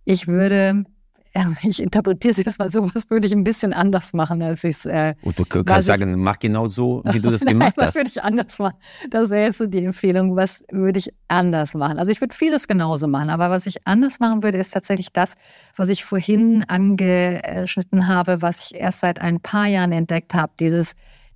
Ich würde ich interpretiere es jetzt mal so, was würde ich ein bisschen anders machen, als ich es. Äh, Und du kannst sagen, mach genau so, *laughs* wie du das Nein, gemacht hast. Was würde ich anders machen? Das wäre jetzt so die Empfehlung. Was würde ich anders machen? Also ich würde vieles genauso machen, aber was ich anders machen würde, ist tatsächlich das, was ich vorhin angeschnitten habe, was ich erst seit ein paar Jahren entdeckt habe. Dieses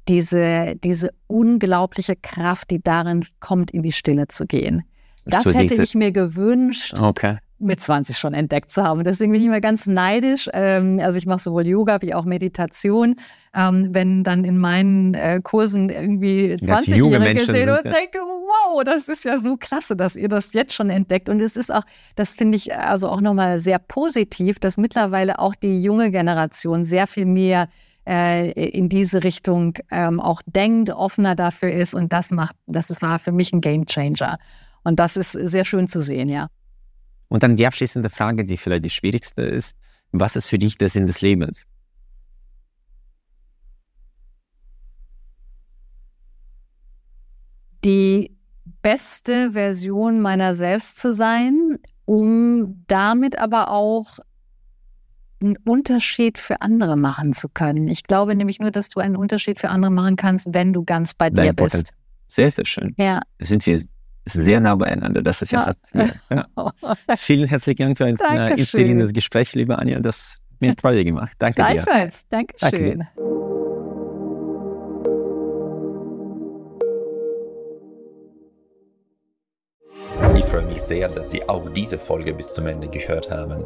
diese, diese unglaubliche Kraft, die darin kommt, in die Stille zu gehen. Das hätte ich mir gewünscht. Okay mit 20 schon entdeckt zu haben. Deswegen bin ich immer ganz neidisch. Ähm, also ich mache sowohl Yoga wie auch Meditation. Ähm, wenn dann in meinen äh, Kursen irgendwie 20-Jährige sehen und denke, wow, das ist ja so klasse, dass ihr das jetzt schon entdeckt. Und es ist auch, das finde ich also auch nochmal sehr positiv, dass mittlerweile auch die junge Generation sehr viel mehr äh, in diese Richtung ähm, auch denkt, offener dafür ist. Und das macht, das war für mich ein Game Changer. Und das ist sehr schön zu sehen, ja. Und dann die abschließende Frage, die vielleicht die schwierigste ist. Was ist für dich der Sinn des Lebens? Die, beste Version meiner selbst zu sein, um damit aber auch einen Unterschied für andere machen zu können. Ich glaube nämlich nur, dass du einen Unterschied für andere machen kannst, wenn du ganz bei Dein dir bist. Sehr, sehr schön. Ja. Sind wir sehr nah beieinander. Das ist ja, ja fast. Ja. *laughs* Vielen herzlichen Dank für ein Dankeschön. inspirierendes Gespräch, liebe Anja. Das hat mir Freude gemacht. Danke Gleichfalls. dir. Dankeschön. Danke dir. Ich freue mich sehr, dass Sie auch diese Folge bis zum Ende gehört haben.